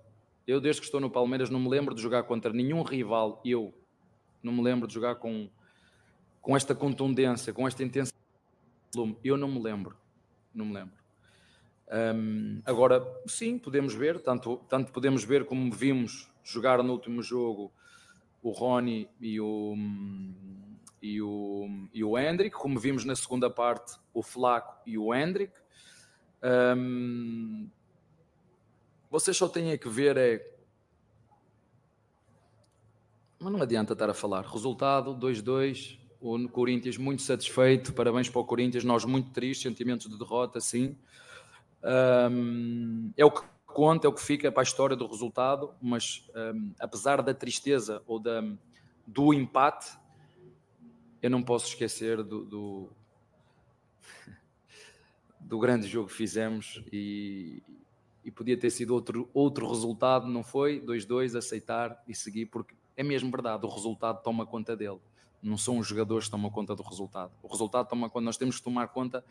Eu, desde que estou no Palmeiras, não me lembro de jogar contra nenhum rival. Eu não me lembro de jogar com, com esta contundência, com esta intensidade Lume, eu não me lembro. Não me lembro. Um, agora, sim, podemos ver, tanto, tanto podemos ver como vimos jogar no último jogo o Rony e o, e o, e o Hendrick, como vimos na segunda parte o Flaco e o Hendrick. Um, vocês só têm que ver é. Mas não adianta estar a falar. Resultado 2-2. O Corinthians muito satisfeito. Parabéns para o Corinthians. Nós muito tristes. Sentimentos de derrota, sim. Um, é o que conta, é o que fica para a história do resultado. Mas um, apesar da tristeza ou da, do empate, eu não posso esquecer do, do, do grande jogo que fizemos e, e podia ter sido outro, outro resultado, não foi? 2-2, aceitar e seguir, porque é mesmo verdade, o resultado toma conta dele. Não são os jogadores que tomam conta do resultado. O resultado toma conta, nós temos que tomar conta,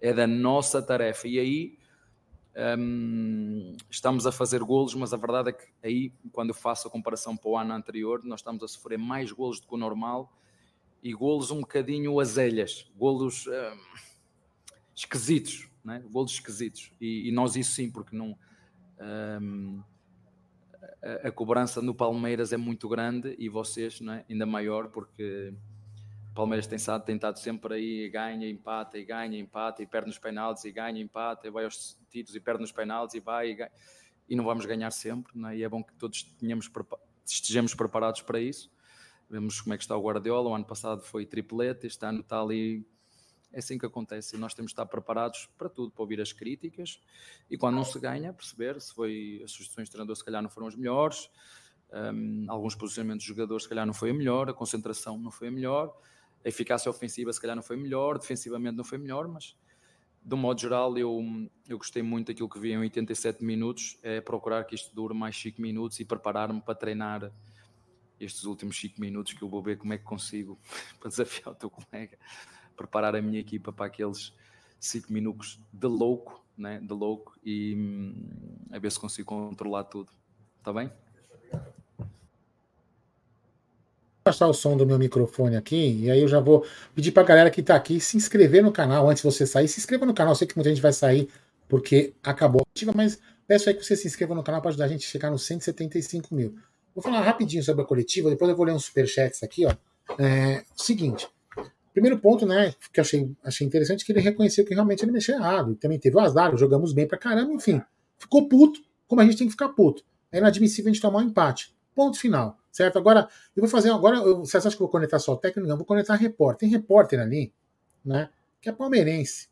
é da nossa tarefa. E aí hum, estamos a fazer golos, mas a verdade é que aí, quando eu faço a comparação para o ano anterior, nós estamos a sofrer mais golos do que o normal e golos um bocadinho azelhas, golos hum, esquisitos né? golos esquisitos. E, e, nós isso sim, porque não. Um, a, cobrança no Palmeiras é muito grande e vocês não é? ainda maior, porque o Palmeiras tem, estado sempre aí, ganha, empata, e ganha, empata, e perde nos penaltis, e ganha, empata, e vai aos títulos e perde nos penaltis, e vai, e, ganha, e não vamos ganhar sempre, não é? e é bom que todos tenhamos, estejamos preparados para isso. Vemos como é que está o Guardiola, o ano passado foi triplete, este ano está ali é assim que acontece. Nós temos de estar preparados para tudo, para ouvir as críticas e quando não se ganha, perceber se foi as sugestões de treinador se calhar não foram as melhores, um, alguns posicionamentos de jogadores se calhar não foi a melhor, a concentração não foi a melhor, a eficácia ofensiva se calhar não foi melhor, defensivamente não foi melhor, mas de um modo geral eu, eu gostei muito daquilo que vi em 87 minutos, é procurar que isto dure mais 5 minutos e preparar-me para treinar estes últimos 5 minutos que eu vou ver como é que consigo para desafiar o teu colega preparar a minha equipa para aqueles 5 minutos de louco, né? de louco, e hum, a ver se consigo controlar tudo. Está bem? Baixar o som do meu microfone aqui, e aí eu já vou pedir para a galera que está aqui se inscrever no canal antes de você sair. Se inscreva no canal, sei que muita gente vai sair porque acabou a ativa, mas peço aí que você se inscreva no canal para ajudar a gente a chegar nos 175 mil. Vou falar rapidinho sobre a coletiva, depois eu vou ler uns superchats aqui, ó. É, seguinte, Primeiro ponto, né, que eu achei, achei interessante, que ele reconheceu que realmente ele mexeu errado. E também teve o azar, jogamos bem pra caramba, enfim. Ficou puto, como a gente tem que ficar puto. É inadmissível a gente tomar um empate. Ponto final. Certo? Agora, eu vou fazer agora. Eu, você acha que eu vou conectar só o técnico? Não, vou conectar repórter. Tem repórter ali, né? Que é palmeirense.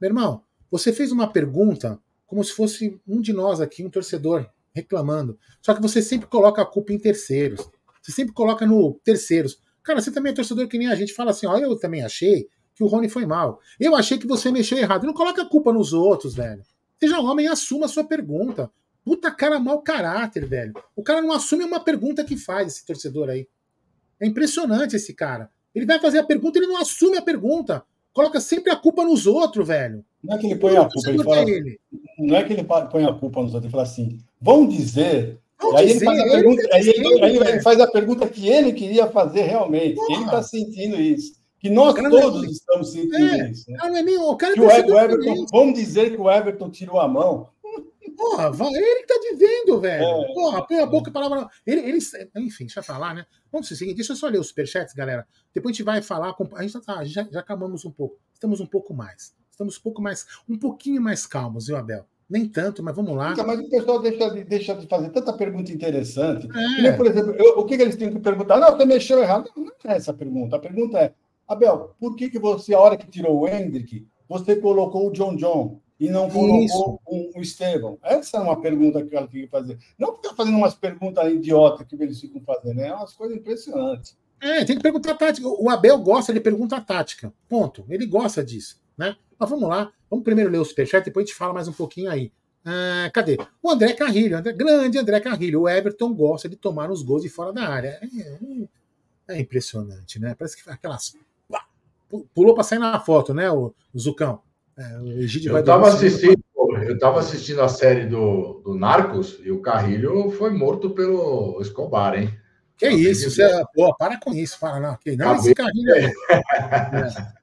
Meu irmão, você fez uma pergunta como se fosse um de nós aqui, um torcedor, reclamando. Só que você sempre coloca a culpa em terceiros. Você sempre coloca no terceiros. Cara, você também é torcedor que nem a gente fala assim, ó, eu também achei que o Rony foi mal. Eu achei que você mexeu errado. Não coloca a culpa nos outros, velho. Seja homem e assuma a sua pergunta. Puta cara mau caráter, velho. O cara não assume uma pergunta que faz, esse torcedor aí. É impressionante esse cara. Ele vai fazer a pergunta e ele não assume a pergunta. Coloca sempre a culpa nos outros, velho. Não é que ele põe a culpa, ele fala, ele. Não é que ele põe a culpa nos outros, ele fala assim: vão dizer aí, ele faz, pergunta, aí, ele, aí ele faz a pergunta que ele queria fazer realmente. Porra. Ele está sentindo isso. Que nós todos é... estamos sentindo é. isso. Né? Ah, é nem... o cara que tá o Everton, vamos dizer que o Everton tirou a mão. Porra, ele que tá dizendo, velho. É. Porra, põe a boca e palavra. Ele, ele, enfim, deixa eu falar, né? Vamos o seguinte, deixa eu só ler os superchats, galera. Depois a gente vai falar. Com... A gente já, tá, já, já acabamos um pouco. Estamos um pouco mais. Estamos um pouco mais, um pouquinho mais calmos, viu, Abel? Nem tanto, mas vamos lá. mas o pessoal deixa de, deixa de fazer tanta pergunta interessante. É. por exemplo, eu, o que, que, eles têm que perguntar? Não, você mexeu errado. Não, é essa a pergunta. A pergunta é, Abel, por que, que você, a hora que tirou o Hendrick, você colocou o John John e não colocou o, o Estevão? Essa é uma pergunta que ela tem que fazer. Não ficar fazendo umas perguntas idiotas que eles ficam fazendo, é umas coisas impressionantes. É, tem que perguntar tática. O Abel gosta de perguntar tática. Ponto. Ele gosta disso, né? Mas vamos lá, vamos primeiro ler o superchat, depois a gente fala mais um pouquinho aí. Ah, cadê? O André Carrilho, André, grande André Carrilho. O Everton gosta de tomar os gols de fora da área. É, é impressionante, né? Parece que aquelas. Pulou para sair na foto, né, o, o Zucão? É, o Egídio eu estava assistindo, eu tava assistindo a série do, do Narcos e o Carrilho foi morto pelo Escobar, hein? Que isso, você, pô, para com isso, para não. Que, não, esse Carrilho é. é.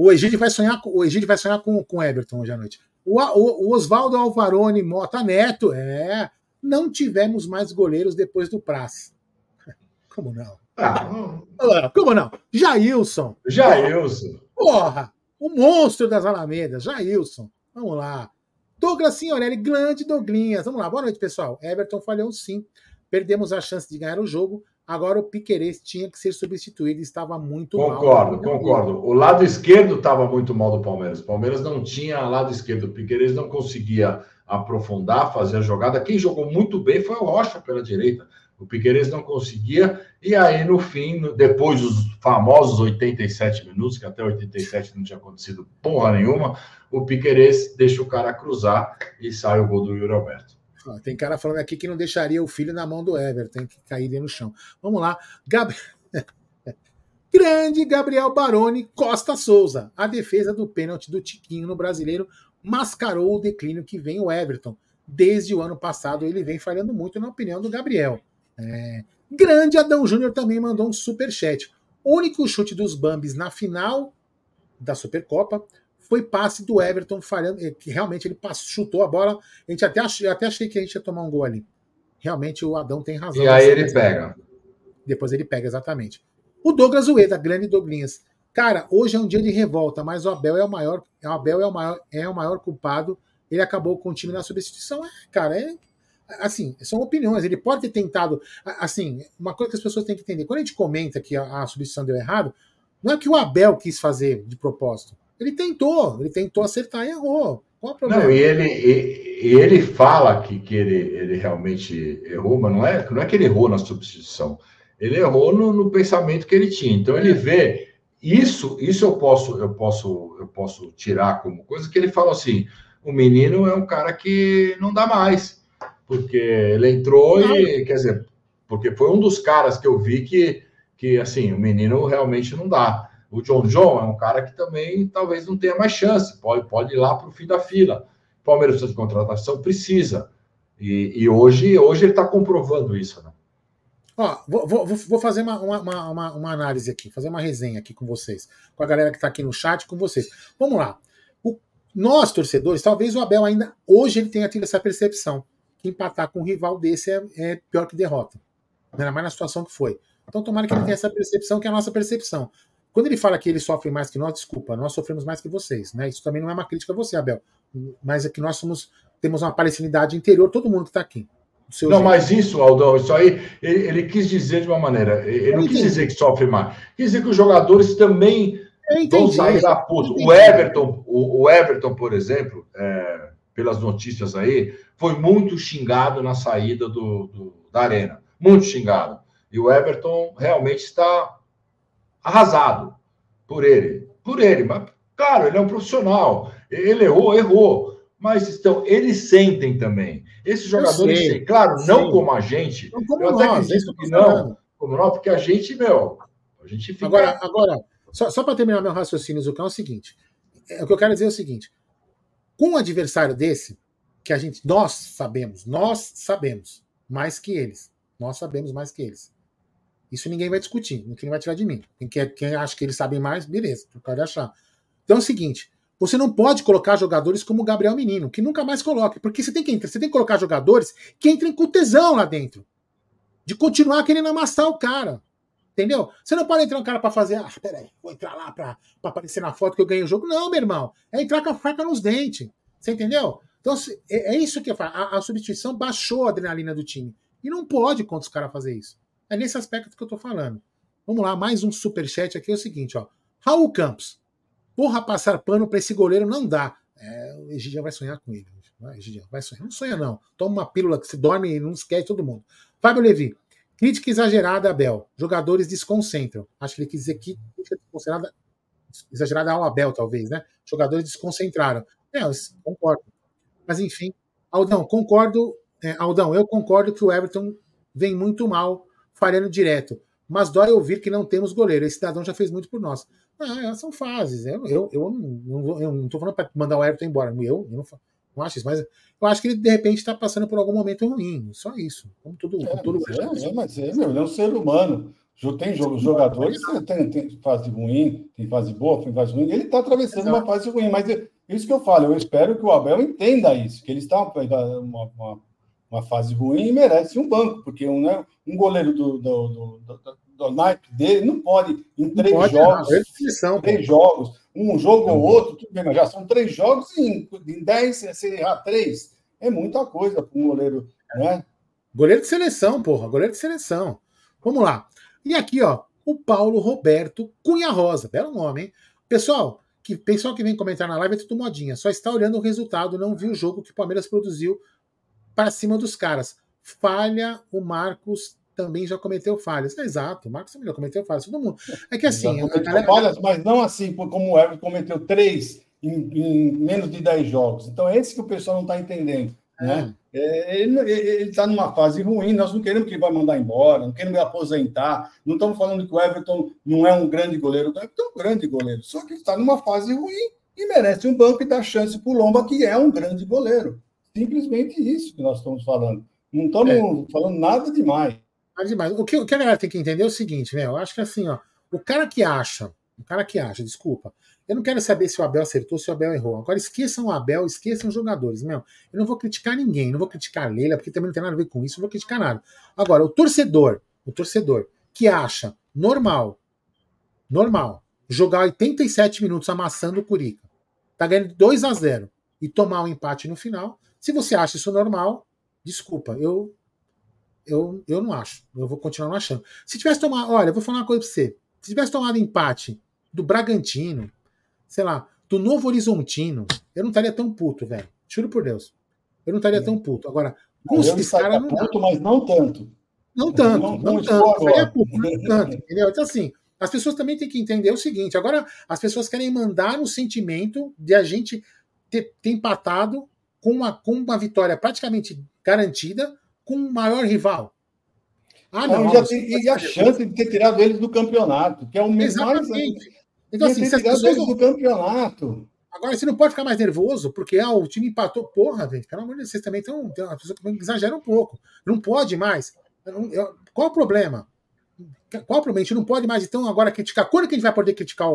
O Egídio vai sonhar, com- o Egídio vai sonhar com com o Everton hoje à noite. O, o, o Oswaldo Alvarone Mota Neto, é. Não tivemos mais goleiros depois do Praz. Como não? Ah, Como não? Jailson. Jailson. Porra! O monstro das Alamedas, Jailson. Vamos lá. Douglas Signorelli, grande Douglinhas. Vamos lá, boa noite, pessoal. Everton falhou sim. Perdemos a chance de ganhar o jogo. Agora o Piquerez tinha que ser substituído. Estava muito mal. Concordo, concordo. O lado esquerdo estava muito mal do Palmeiras. O Palmeiras não tinha lado esquerdo. O Piqueires não conseguia aprofundar, fazer a jogada. Quem jogou muito bem foi o Rocha pela direita. O Piqueires não conseguia. E aí, no fim, depois dos famosos 87 minutos, que até 87 não tinha acontecido porra nenhuma, o Piqueires deixa o cara cruzar e sai o gol do Yuri Alberto. Tem cara falando aqui que não deixaria o filho na mão do Everton, que cairia no chão. Vamos lá. Gab... Grande Gabriel Baroni Costa Souza. A defesa do pênalti do Tiquinho no brasileiro mascarou o declínio que vem o Everton. Desde o ano passado ele vem falhando muito, na opinião do Gabriel. É. Grande Adão Júnior também mandou um superchat. O único chute dos Bambis na final da Supercopa foi passe do Everton falhando, eh, que realmente ele passou, chutou a bola. A gente até, ach, até achei que a gente ia tomar um gol ali. Realmente o Adão tem razão. E aí ele pega. Depois ele pega, exatamente. O Douglas Ueda, grande Douglinhas. Cara, hoje é um dia de revolta, mas o Abel é o maior, o Abel é o maior, é o maior culpado. Ele acabou com o time na substituição. É, cara, é assim, são opiniões. Ele pode ter tentado, assim, uma coisa que as pessoas têm que entender. Quando a gente comenta que a, a substituição deu errado, não é que o Abel quis fazer de propósito. Ele tentou, ele tentou acertar e errou. Qual o problema? Não, e ele, e, e ele fala que, que ele, ele realmente errou, mas não é, não é que ele errou na substituição. Ele errou no, no pensamento que ele tinha. Então ele vê isso, isso eu posso, eu posso, eu posso tirar como coisa que ele fala assim: o menino é um cara que não dá mais, porque ele entrou e quer dizer, porque foi um dos caras que eu vi que, que assim, o menino realmente não dá. O John John é um cara que também talvez não tenha mais chance, pode, pode ir lá para o fim da fila. O Palmeiras precisa de contratação, precisa. E, e hoje, hoje ele está comprovando isso. Né? Ó, vou, vou- vou fazer uma, uma, uma, uma análise aqui, fazer uma resenha aqui com vocês, com a galera que está aqui no chat, com vocês. Vamos lá. O- nós, torcedores, talvez o Abel ainda hoje ele tenha tido essa percepção que empatar com um rival desse é, é pior que derrota. Ainda mais na situação que foi. Então, tomara que ele tenha essa percepção, que é a nossa percepção. Quando ele fala que ele sofre mais que nós, desculpa, nós sofremos mais que vocês. Né? Isso também não é uma crítica a você, Abel. Mas é que nós somos, temos uma palestinidade interior, todo mundo que está aqui. Não, jeito. mas isso, Aldão, isso aí, ele, ele quis dizer de uma maneira, ele não quis dizer que sofre mais, quis dizer que os jogadores também vão sair da puta. O. Everton, o, o Everton, por exemplo, é, pelas notícias aí, foi muito xingado na saída do, do- da arena. Muito xingado. E o Everton realmente está arrasado por ele. Por ele. Mas, claro, ele é um profissional. Ele errou, errou. Mas estão, eles sentem também. Esses jogadores sentem. Claro, não como a gente. Não como eu até nós, é isso acredito que não. Como não, porque a gente, meu, a gente fica. Agora, agora só, só para terminar meu raciocínio, Zucão, é o seguinte: é, o que eu quero dizer é o seguinte: com um adversário desse, que a gente, nós sabemos, nós sabemos mais que eles, nós sabemos mais que eles. Isso ninguém vai discutir, ninguém vai tirar de mim. Quem, quer, quem acha que eles sabem mais, beleza, pode achar. Então é o seguinte: você não pode colocar jogadores como o Gabriel Menino, que nunca mais coloque, porque você tem que, entrar- você tem que colocar jogadores que entrem com tesão lá dentro, de continuar querendo amassar o cara. Entendeu? Você não pode entrar um cara pra fazer, ah, peraí, vou entrar lá pra, pra aparecer na foto que eu ganhei o jogo. Não, meu irmão. É entrar com a faca nos dentes. Você entendeu? Então, é, é isso que eu falo. A, a substituição baixou a adrenalina do time. E não pode contra os caras fazer isso. É nesse aspecto que eu tô falando. Vamos lá, mais um superchat aqui. É o seguinte, ó. Raul Campos. Porra, passar pano pra esse goleiro não dá. É, o Egidião vai sonhar com ele. Vai, vai sonhar. Não sonha, não. Toma uma pílula que você dorme e não esquece todo mundo. Fábio Levi. Crítica exagerada, Abel. Jogadores desconcentram. Acho que ele quis dizer que crítica desconcentrada, exagerada ao Abel, talvez, né? Jogadores desconcentraram. É, eu concordo. Mas enfim, Aldão, concordo. é, Aldão, eu concordo que o Everton vem muito mal, falhando direto. Mas dói ouvir que não temos goleiro. Esse cidadão já fez muito por nós. Ah, são fases. Eu, eu, eu não, eu não tô falando para mandar o Everton embora. Eu, eu não, não acho isso, mas eu acho que ele de repente está passando por algum momento ruim. Só isso. Como todo, como todo É, mas é, mas é, meu, ele é um ser humano. Tem jogadores tem, tem fase ruim, tem fase boa, tem fase ruim. Ele está atravessando Exato. uma fase ruim, mas é isso que eu falo, eu espero que o Abel entenda isso, que ele está uma, uma, uma fase ruim e merece um banco, porque um, né, um goleiro do, do, do, do, do naipe dele não pode, em três pode, jogos, não, três jogos, um jogo ou outro, tudo bem, mas já são três jogos e em, em dez, se errar três, é muita coisa para um goleiro, né? Goleiro de seleção, porra, goleiro de seleção. Vamos lá. E aqui, ó, o Paulo Roberto Cunha Rosa. Belo nome, hein? Pessoal, que pessoal que vem comentar na live é tudo modinha. Só está olhando o resultado, não viu o jogo que o Palmeiras produziu para cima dos caras. Falha, o Marcos também já cometeu falhas. É, exato, o Marcos também já cometeu falhas. Todo mundo. É que assim. Galera... falhas, mas não assim como o Everton cometeu três em, em, menos de dez jogos. Então é esse que o pessoal não está entendendo. Né? É, ele está numa fase ruim, nós não queremos que ele vá mandar embora, não queremos aposentar, não estamos falando que o Everton não é um grande goleiro, o Everton é um grande goleiro, só que está numa fase ruim e merece um banco e dá chance para o Lomba, que é um grande goleiro. Simplesmente isso que nós estamos falando. Não estamos é. falando nada demais. Nada demais. O que, o que a galera tem que entender é o seguinte, né? Eu acho que assim, ó, o cara que acha, o cara que acha, desculpa, eu não quero saber se o Abel acertou, se o Abel errou. Agora esqueçam o Abel, esqueçam os jogadores. Meu, eu não vou criticar ninguém, não vou criticar a Leila, porque também não tem nada a ver com isso, não vou criticar nada. Agora, o torcedor, o torcedor que acha normal, normal, jogar 87 minutos amassando o Curica, tá ganhando 2 a 0 e tomar um empate no final, se você acha isso normal, desculpa, eu eu, eu não acho. Eu vou continuar não achando. Se tivesse tomado, olha, eu vou falar uma coisa pra você. Se tivesse tomado empate do Bragantino, sei lá, do Novo Horizontino, eu não estaria tão puto, velho. Juro por Deus. Eu não estaria tão puto. Agora, com os caras não. Puto, mas não tanto. Não tanto, não, não, não tanto. É puto, não tanto. Entendeu? Então, assim, as pessoas também têm que entender o seguinte: agora as pessoas querem mandar um sentimento de a gente ter, ter empatado com uma, com uma vitória praticamente garantida com o maior rival. Ah, não, não já tem, e a chance de ter tirado eles do campeonato, que é o. Exatamente. Então, assim, se as pessoas do campeonato. Agora, você não pode ficar mais nervoso, porque ah, o time empatou. Porra, gente, pelo amor de Deus, vocês também estão. As pessoas exageram um pouco. Não pode mais. Qual o problema? Qual o problema? A gente não pode mais, então, agora criticar. Quando que a gente vai poder criticar,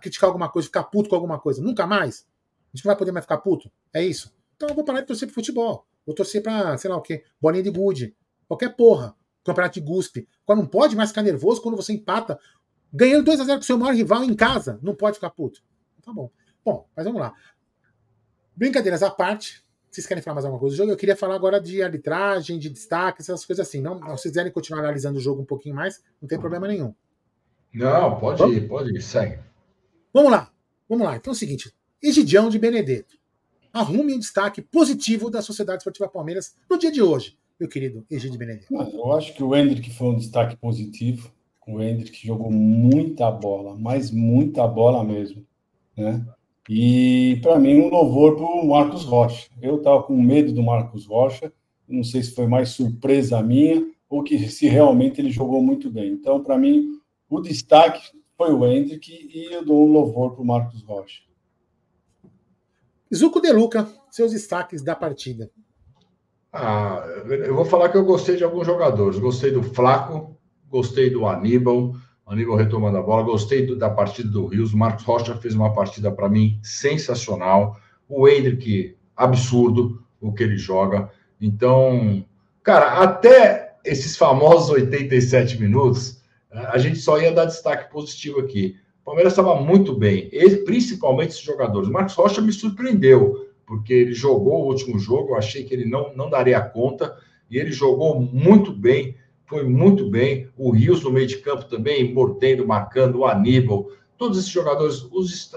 criticar alguma coisa, ficar puto com alguma coisa? Nunca mais? A gente não vai poder mais ficar puto? É isso? Então eu vou parar de torcer pro futebol. Vou torcer pra, sei lá o quê, bolinha de gude. Qualquer porra. Campeonato de guspe. Não pode mais ficar nervoso quando você empata Ganhando 2 a 0 com seu maior rival em casa, não pode ficar puto. Tá bom. Bom, mas vamos lá. Brincadeiras à parte, vocês querem falar mais alguma coisa do jogo? Eu queria falar agora de arbitragem, de destaque, essas coisas assim. Não, se vocês quiserem continuar analisando o jogo um pouquinho mais, não tem problema nenhum. Não, pode vamos? ir, pode ir, segue. Vamos lá, vamos lá. Então é o seguinte: Egidião de Benedetto. Arrume um destaque positivo da Sociedade Esportiva Palmeiras no dia de hoje, meu querido Egidio Benedetto. Eu acho que o Hendrick foi um destaque positivo. O Hendrick jogou muita bola, mas muita bola mesmo. Né? E para mim, um louvor para o Marcos Rocha. Eu estava com medo do Marcos Rocha, não sei se foi mais surpresa minha ou que se realmente ele jogou muito bem. Então, para mim, o destaque foi o Hendrick e eu dou um louvor para o Marcos Rocha. Zuco De Luca, seus destaques da partida. Ah, eu vou falar que eu gostei de alguns jogadores. Gostei do Flaco, gostei do Aníbal, Aníbal retomando a bola, gostei do, da partida do Rios, o Marcos Rocha fez uma partida para mim sensacional, o Hendrick, absurdo o que ele joga, então, cara, até esses famosos 87 minutos, a gente só ia dar destaque positivo aqui. Palmeiras estava muito bem, principalmente esses jogadores. O Marcos Rocha me surpreendeu, porque ele jogou o último jogo, eu achei que ele não, não daria conta, e ele jogou muito bem foi muito bem. O Rios no meio de campo também, mordendo, marcando, o Aníbal, todos esses jogadores, os,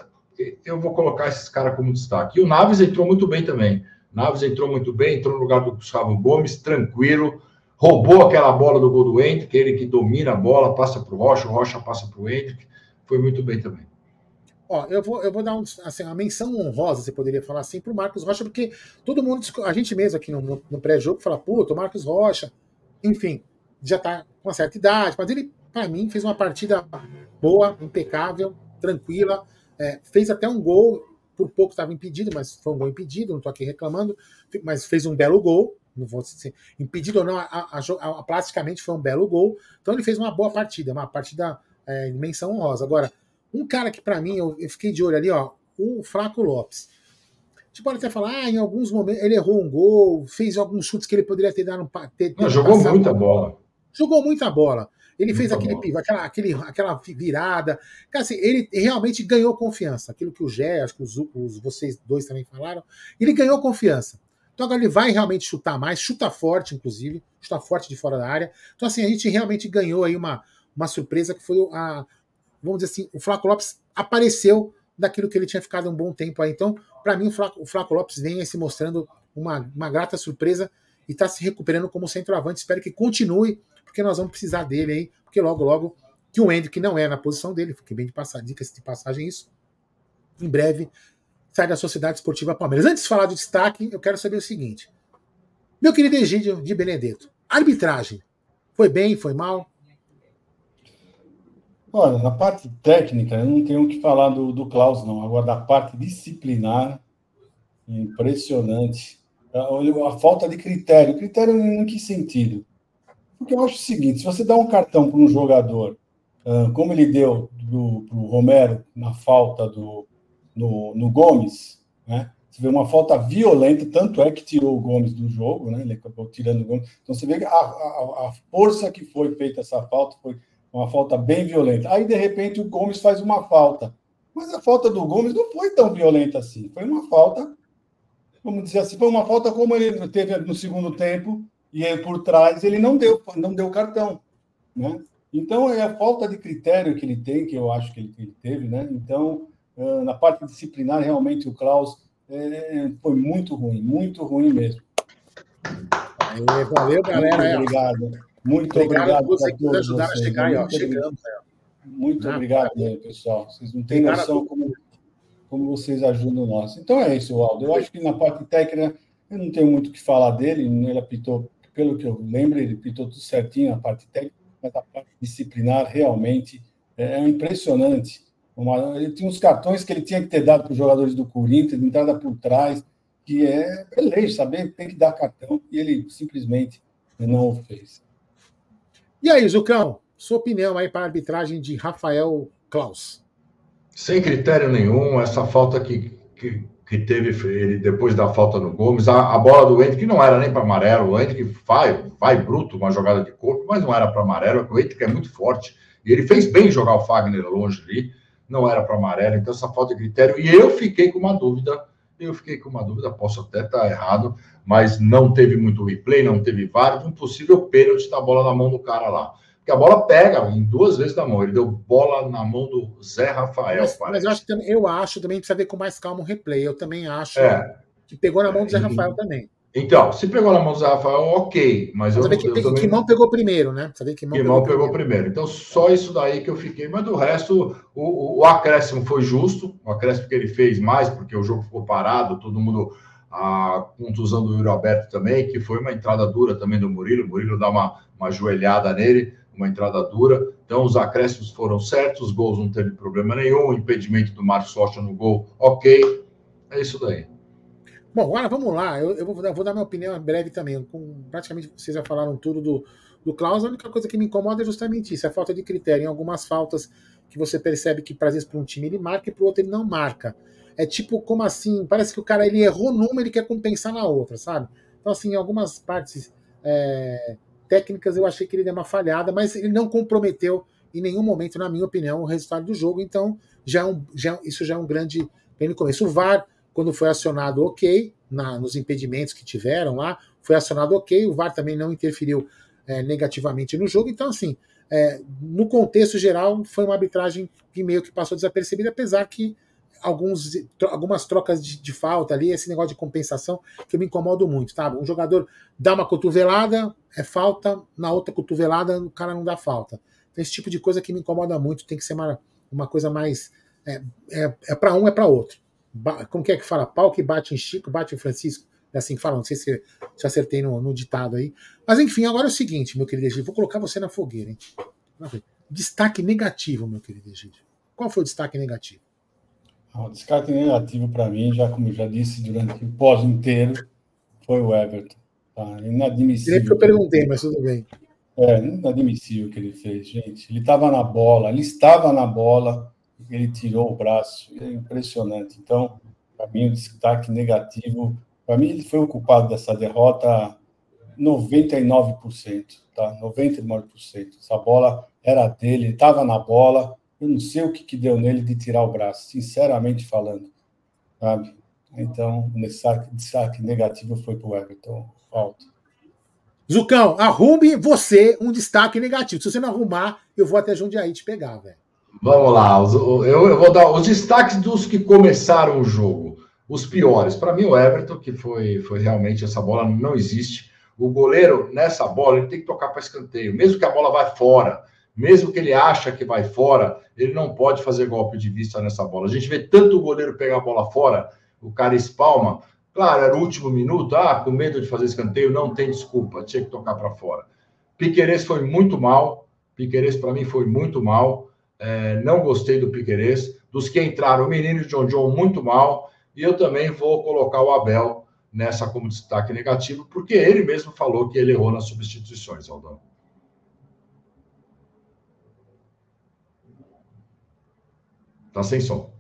eu vou colocar esses caras como destaque. E o Naves entrou muito bem também. Naves entrou muito bem, entrou no lugar do Gustavo Gomes, tranquilo, roubou aquela bola do gol do Hendrick, ele que domina a bola, passa para o Rocha, o Rocha passa para o Hendrick, foi muito bem também. Ó, eu vou, eu vou dar um, assim, uma menção honrosa, você poderia falar assim, para o Marcos Rocha, porque todo mundo, a gente mesmo aqui no, no, no pré-jogo, fala, puta, o Marcos Rocha, enfim, já está com uma certa idade, mas ele, para mim, fez uma partida boa, impecável, tranquila, é, fez até um gol, por pouco estava impedido, mas foi um gol impedido, não estou aqui reclamando, mas fez um belo gol, Não vou dizer, impedido ou não, a, a, a, plasticamente foi um belo gol. Então ele fez uma boa partida, uma partida é, de menção honrosa. Agora, um cara que para mim, eu, eu, fiquei de olho ali, ó, o Flaco Lopes. A gente pode até falar, ah, em alguns momentos ele errou um gol, fez alguns chutes que ele poderia ter dado um. Ter, ter não, jogou muita bola. Jogou muita bola. Ele fez aquele pivo, aquela, aquele, aquela virada. Cara, assim, ele realmente ganhou confiança. Aquilo que o Gé, acho que os, os, vocês dois também falaram. Ele ganhou confiança. Então agora ele vai realmente chutar mais, chuta forte, inclusive, chuta forte de fora da área. Então, assim, a gente realmente ganhou aí uma, uma surpresa que foi a. Vamos dizer assim, o Flaco Lopes apareceu daquilo que ele tinha ficado um bom tempo aí. Então, para mim, o Flaco, o Flaco Lopes vem se mostrando uma, uma grata surpresa e está se recuperando como centroavante. Espero que continue porque nós vamos precisar dele aí, porque logo, logo, que o Hendrick não é na posição dele, fiquei bem de passar, dica-se de passagem isso, em breve sai da Sociedade Esportiva Palmeiras. Antes de falar do destaque, eu quero saber o seguinte. Meu querido Egídio de Benedetto, arbitragem, foi bem, foi mal? Olha, na parte técnica, eu não tenho o que falar do, do Klaus, não. Agora, da parte disciplinar, impressionante. A, a falta de critério. Critério em que sentido? Porque eu acho o seguinte: se você dá um cartão para um jogador, como ele deu para o Romero na falta do, no, no Gomes, né? Você vê uma falta violenta, tanto é que tirou o Gomes do jogo, né? Ele acabou tirando o Gomes. Então você vê a, a, a força que foi feita essa falta foi uma falta bem violenta. Aí, de repente, o Gomes faz uma falta. Mas a falta do Gomes não foi tão violenta assim. Foi uma falta, vamos dizer assim, foi uma falta como ele teve no segundo tempo, e aí, por trás ele não deu, não deu cartão, né? Então é a falta de critério que ele tem, que eu acho que ele, ele teve, né? Então na parte disciplinar realmente o Klaus é, foi muito ruim, muito ruim mesmo. Valeu, galera. Muito obrigado. Muito obrigado, obrigado você que ajudaram a chegar aí, ó, chegamos. Muito ah, obrigado, aí, pessoal. Vocês não têm noção como, como vocês ajudam nós. Então é isso, Aldo. Eu acho que na parte técnica eu não tenho muito o que falar dele. Ele apitou pelo que eu lembro, ele pintou tudo certinho a parte técnica, mas a parte disciplinar realmente é, é impressionante. Uma, ele tinha uns cartões que ele tinha que ter dado para os jogadores do Corinthians, entrada por trás, que é, é lei, saber, tem que dar cartão, e ele simplesmente não o fez. E aí, Zucão, sua opinião aí para a arbitragem de Rafael Klaus? Sem critério nenhum, essa falta que, que que teve ele depois da falta no Gomes. A, a bola do Hendrick não era nem para amarelo. O Hendrick vai, vai bruto, uma jogada de corpo, mas não era para amarelo. O Hendrick é muito forte. E ele fez bem jogar o Fagner longe ali. Não era para amarelo. Então, essa falta de critério. E eu fiquei com uma dúvida. Eu fiquei com uma dúvida, posso até estar errado, mas não teve muito replay, não teve vários. Um possível pênalti da bola na mão do cara lá. Porque a bola pega em duas vezes na mão. Ele deu bola na mão do Zé Rafael. Mas, mas eu, acho que, eu acho também precisa ver com mais calma o replay. Eu também acho é. que pegou na mão do Zé Rafael também. Então, se pegou na mão do Zé Rafael, ok. Mas eu, que, eu também... que mão pegou primeiro, né? Saber que mão, que pegou, mão pegou primeiro. primeiro. Então, só isso daí que eu fiquei. Mas do resto, o, o, acréscimo foi justo. O acréscimo que ele fez mais, porque o jogo ficou parado, todo mundo. A contusão do Yuri Alberto também, que foi uma entrada dura também do Murilo. O Murilo dá uma, uma joelhada nele uma entrada dura. Então, os acréscimos foram certos, os gols não teve problema nenhum, o impedimento do Marcos Rocha no gol, ok. É isso daí. Bom, agora vamos lá. Eu, eu vou, eu vou dar minha opinião breve também. Com, praticamente vocês já falaram tudo do, do Klaus. A única coisa que me incomoda é justamente isso: a falta de critério. Em algumas faltas que você percebe que, às vezes, para um time ele marca e para o outro ele não marca. É tipo, como assim? Parece que o cara ele errou numa e ele quer compensar na outra, sabe? Então, assim, em algumas partes. É, técnicas eu achei que ele deu uma falhada, mas ele não comprometeu em nenhum momento, na minha opinião, o resultado do jogo. Então, já, é um, já isso já é um grande grande começo. O VAR, quando foi acionado, ok, na, nos impedimentos que tiveram lá, foi acionado ok. O VAR também não interferiu é, negativamente no jogo. Então, assim, é, no contexto geral, foi uma arbitragem que meio que passou desapercebida, apesar que alguns, algumas trocas de, de, falta ali, esse negócio de compensação que eu me incomodo muito, tá? Um jogador dá uma cotovelada, é falta, na outra cotovelada o cara não dá falta. Então, esse tipo de coisa que me incomoda muito, tem que ser uma, uma coisa mais. É, é, é para um, é para outro. Como que é que fala? Pau que bate em Chico, bate em Francisco. É assim que fala, não sei se, se acertei no, no, ditado aí. Mas enfim, agora é o seguinte, meu querido Egídio, vou colocar você na fogueira, hein? Destaque negativo, meu querido Egídio. Qual foi o destaque negativo? O destaque negativo para mim, já como já disse durante o pós inteiro, foi o Everton. Tá? Inadmissível. Nem que eu perguntei, mas tudo bem. É, inadmissível o que ele fez, gente. Ele estava na bola, ele estava na bola, ele tirou o braço. É impressionante. Então, para mim, o destaque negativo. Para mim, ele foi o culpado dessa derrota 99%, tá? 99%. Essa bola era dele, ele estava na bola. Eu não sei o que, que deu nele de tirar o braço, sinceramente falando, sabe? Então, o destaque, destaque negativo foi para o Everton. Falta. Zucão, arrume você um destaque negativo. Se você não arrumar, eu vou até Jundiaí te pegar, velho. Vamos lá, eu, eu vou dar os destaques dos que começaram o jogo. Os piores. Para mim, o Everton, que foi, foi realmente essa bola não existe. O goleiro, nessa bola, ele tem que tocar para escanteio. Mesmo que a bola vá fora, mesmo que ele acha que vai fora, ele não pode fazer golpe de vista nessa bola. A gente vê tanto o goleiro pegar a bola fora, o cara espalma. Claro, era o último minuto, ah, com medo de fazer escanteio, não tem desculpa, tinha que tocar para fora. Piquerez foi muito mal, Piquerez para mim foi muito mal, é, não gostei do Piquerez. Dos que entraram, o menino John John muito mal, e eu também vou colocar o Abel nessa como destaque negativo, porque ele mesmo falou que ele errou nas substituições, Aldão. Tá sem som.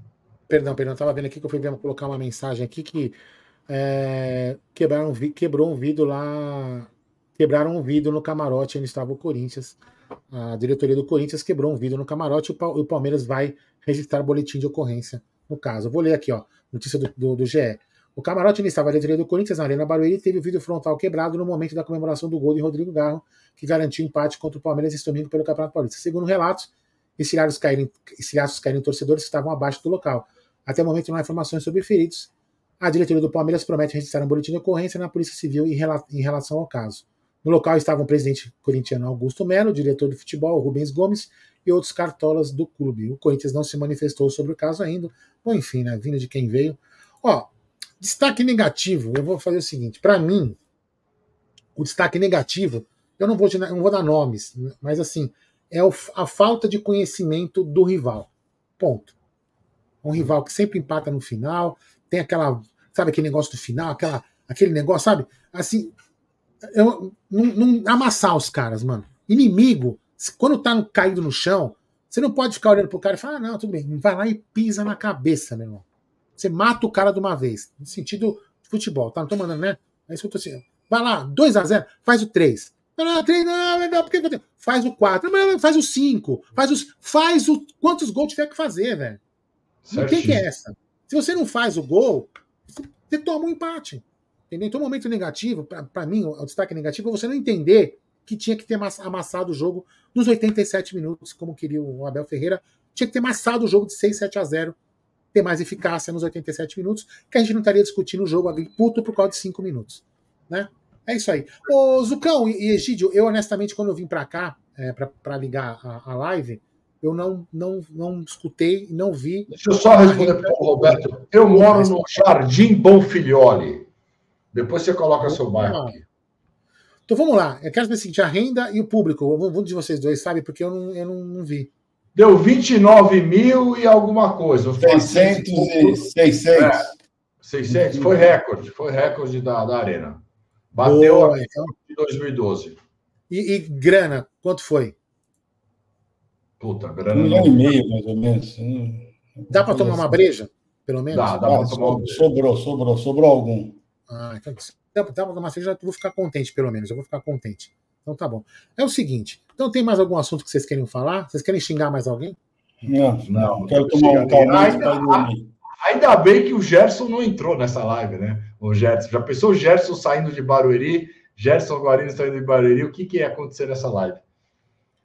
Perdão, perdão, estava vendo aqui que eu fui ver, colocar uma mensagem aqui que é, quebraram, quebrou um vidro lá, quebraram um vidro no camarote onde estava o Corinthians. A diretoria do Corinthians quebrou um vidro no camarote e o Palmeiras vai registrar boletim de ocorrência no caso. Eu vou ler aqui, ó, notícia do, do, do GE. O camarote onde estava a diretoria do Corinthians na Arena Barueri teve o vidro frontal quebrado no momento da comemoração do gol de Rodrigo Garro, que garantiu empate contra o Palmeiras esse domingo pelo Campeonato Paulista. Segundo relatos, estilhaços caíram, estilhaços caíram em torcedores que estavam abaixo do local. Até o momento não há informações sobre feridos. A diretoria do Palmeiras promete registrar um boletim de ocorrência na Polícia Civil em, rela em relação ao caso. No local estavam o presidente corintiano Augusto Melo, diretor de futebol Rubens Gomes e outros cartolas do clube. O Corinthians não se manifestou sobre o caso ainda. Bom, enfim, né, vindo de quem veio. Ó, destaque negativo, eu vou fazer o seguinte, para mim, o destaque negativo, eu não vou, não vou dar nomes, mas assim, é a falta de conhecimento do rival. Ponto. Um rival que sempre empata no final, tem aquela, sabe aquele negócio do final, aquela, aquele negócio, sabe? Assim, eu, não, não amassar os caras, mano. Inimigo, quando tá no, caído no chão, você não pode ficar olhando pro cara e falar, ah, não, tudo bem. Vai lá e pisa na cabeça, meu irmão. Você mata o cara de uma vez. No sentido de futebol, tá? Não tô mandando, né? É isso que eu tô assim. Vai lá, 2x0, faz o 3. Não, não, 3, não, não, porque faz o 4, não, faz o 5, faz os. Faz o. Quantos gols tiver que fazer, velho? Tem que é essa. Se você não faz o gol, você toma um empate. Entendeu? Então, o momento negativo, para mim, o destaque negativo é você não entender que tinha que ter amassado o jogo nos 87 minutos, como queria o Abel Ferreira. Tinha que ter amassado o jogo de 6, 7 a 0, ter mais eficácia nos 87 minutos, que a gente não estaria discutindo o jogo ali puto por causa de 5 minutos. Né? É isso aí. Ô, Zucão e Egídio, eu honestamente, quando eu vim para cá, é, para ligar a, a live, eu não, não, não escutei, não vi. Deixa eu só responder para o Roberto. Eu moro no Jardim Bonfilholi. Depois você coloca seu bairro aqui. Então vamos lá. Eu quero saber o seguinte: a renda e o público. Um de vocês dois sabe, porque eu não, eu não, não vi. Deu 29 mil e alguma coisa. 600 e 600. É, 600. Foi recorde. Foi recorde da, da Arena. Bateu Boa, a então. de 2012. E, e grana, quanto foi? Puta, grana. Um milhão e meio, mais ou menos. Dá para tomar uma breja? Pelo menos? Dá, dá para tomar uma breja. Sobrou, sobrou, sobrou algum. Ah, então dá para tomar uma eu vou ficar contente, pelo menos. Eu vou ficar contente. Então tá bom. É o seguinte. Então tem mais algum assunto que vocês querem falar? Vocês querem xingar mais alguém? Não, não. Quero tomar um calmante Ainda bem que o Gerson não entrou nessa live, né? O Gerson. Já pensou o Gerson saindo de Barueri? Gerson Guarino saindo de Barueri? O que, que ia acontecer nessa live?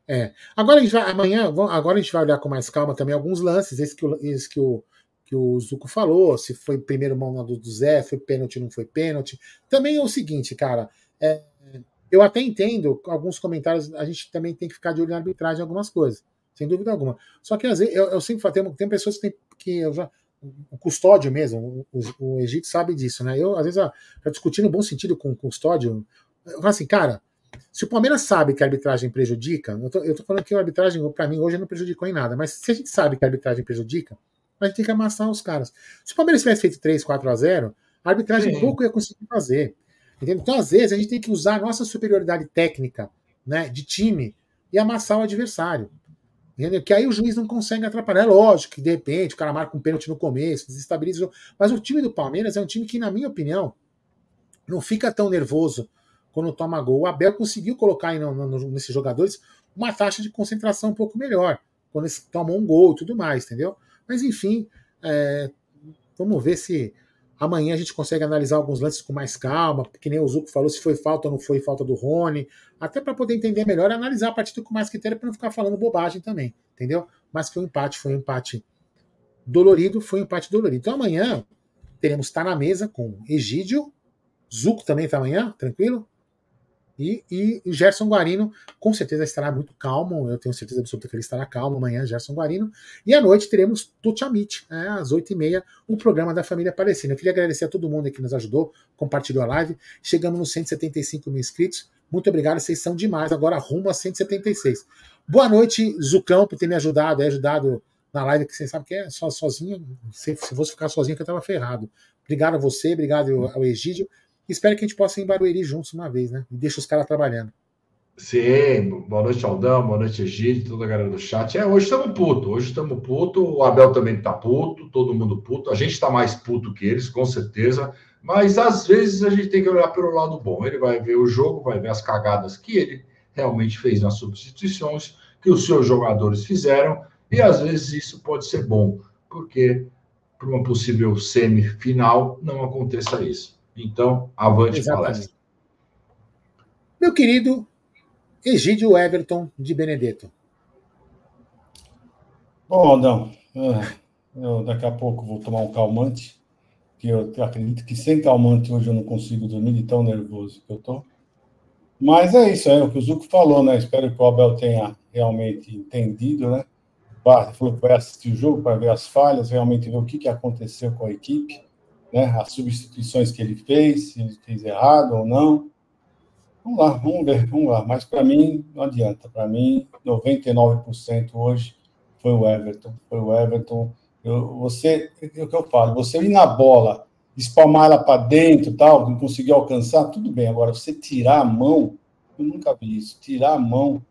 É. Agora a gente vai, amanhã, agora a gente vai olhar com mais calma também alguns lances, esse que o, esse que o, que o Zuco falou, se foi primeiro mão do Zé, foi pênalti, não foi pênalti. Também é o seguinte, cara, é, eu até entendo alguns comentários, a gente também tem que ficar de olho na arbitragem em algumas coisas, sem dúvida alguma. Só que às vezes, eu, eu sempre falo, tem, tem pessoas que, tem, que eu já, o custódio mesmo, o, o, Egito sabe disso, né? Eu, às vezes, já discutir no bom sentido com o custódio, eu falo assim, cara, se o Palmeiras sabe que a arbitragem prejudica, eu tô, eu tô falando que a arbitragem, para mim, hoje não prejudicou em nada, mas se a gente sabe que a arbitragem prejudica, a gente tem que amassar os caras. Se o Palmeiras tivesse feito 3, 4 a 0, a arbitragem Sim. pouco ia conseguir fazer. Entendeu? Então, às vezes, a gente tem que usar a nossa superioridade técnica né, de time e amassar o adversário. Entendeu? Que aí o juiz não consegue atrapalhar. É lógico que, de repente, o cara marca um pênalti no começo, desestabiliza o jogo. Mas o time do Palmeiras é um time que, na minha opinião, não fica tão nervoso quando toma gol. O Abel conseguiu colocar aí no, no, nesses jogadores uma taxa de concentração um pouco melhor, quando eles tomam um gol e tudo mais, entendeu? Mas enfim, é, vamos ver se amanhã a gente consegue analisar alguns lances com mais calma, que nem o Zuco falou, se foi falta ou não foi falta do Rony, até para poder entender melhor e analisar a partida com mais critério para não ficar falando bobagem também, entendeu? Mas foi um empate, foi um empate dolorido, foi um empate dolorido. Então amanhã teremos estar tá na mesa com Egídio, Zuco também está amanhã, tranquilo? E, e Gerson Guarino com certeza estará muito calmo, eu tenho certeza absoluta que ele estará calmo amanhã, Gerson Guarino. E à noite teremos Tuchamit, né, às 8h30, o programa da família Palestina. Eu queria agradecer a todo mundo que nos ajudou, compartilhou a live. Chegamos nos 175 mil inscritos. Muito obrigado, vocês são demais. Agora rumo a 176. Boa noite, Zucão, por ter me ajudado, é ajudado na live, que você sabe que é só sozinho. Se, se fosse ficar sozinho, que eu estava ferrado. Obrigado a você, obrigado ao Egídio. Espero que a gente possa ir em Barueri juntos uma vez, né? E deixa os caras trabalhando. Sim, boa noite, Aldão, boa noite, Egídio, toda a galera do chat. É, hoje estamos puto, hoje estamos puto, o Abel também está puto, todo mundo puto. A gente está mais puto que eles, com certeza, mas às vezes a gente tem que olhar pelo lado bom. Ele vai ver o jogo, vai ver as cagadas que ele realmente fez nas substituições, que os seus jogadores fizeram, e às vezes isso pode ser bom, porque para uma possível semifinal não aconteça isso. Então, avante Exatamente. palestra. Meu querido Egídio Everton de Benedetto. Bom, Aldão, é, eu daqui a pouco vou tomar um calmante, que eu acredito que sem calmante hoje eu não consigo dormir de tão nervoso que eu tô. Mas é isso, é o que o Zuco falou, né? Espero que o Abel tenha realmente entendido, né? Falou que vai assistir o jogo para ver as falhas, realmente ver o que, que aconteceu com a equipe né, as substituições que ele fez, se ele fez errado ou não. Vamos lá, vamos ver, vamos lá. Mas para mim, não adianta. Para mim, 99% hoje foi o Everton. Foi o Everton. Eu, você, é o que eu falo, você ir na bola, espalmar ela para dentro tal, não conseguir alcançar, tudo bem. Agora, você tirar a mão, eu nunca vi isso. Tirar a mão,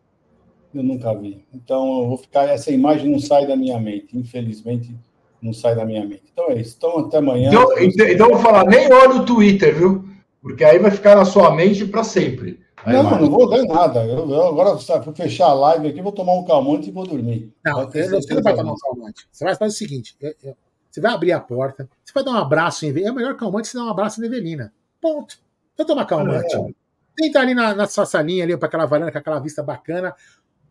eu nunca vi. Então, eu vou ficar, essa imagem não sai da minha mente. Infelizmente, não sai da minha mente. Então é isso. Então até amanhã. Então, então, então vou falar, nem olha o Twitter, viu? Porque aí vai ficar na sua mente para sempre. Aí, não, não vou dar nada. Eu, eu agora sabe, vou fechar a live aqui, vou tomar um calmante e vou dormir. Não, você não vai tomar um calmante. Você vai fazer o seguinte: você vai abrir a porta, você vai dar um abraço em É o melhor calmante você dar um abraço em Evelina. Ponto. Vai tomar calmante. É. Tenta ali na, na sua salinha, ali para aquela varanda com aquela vista bacana.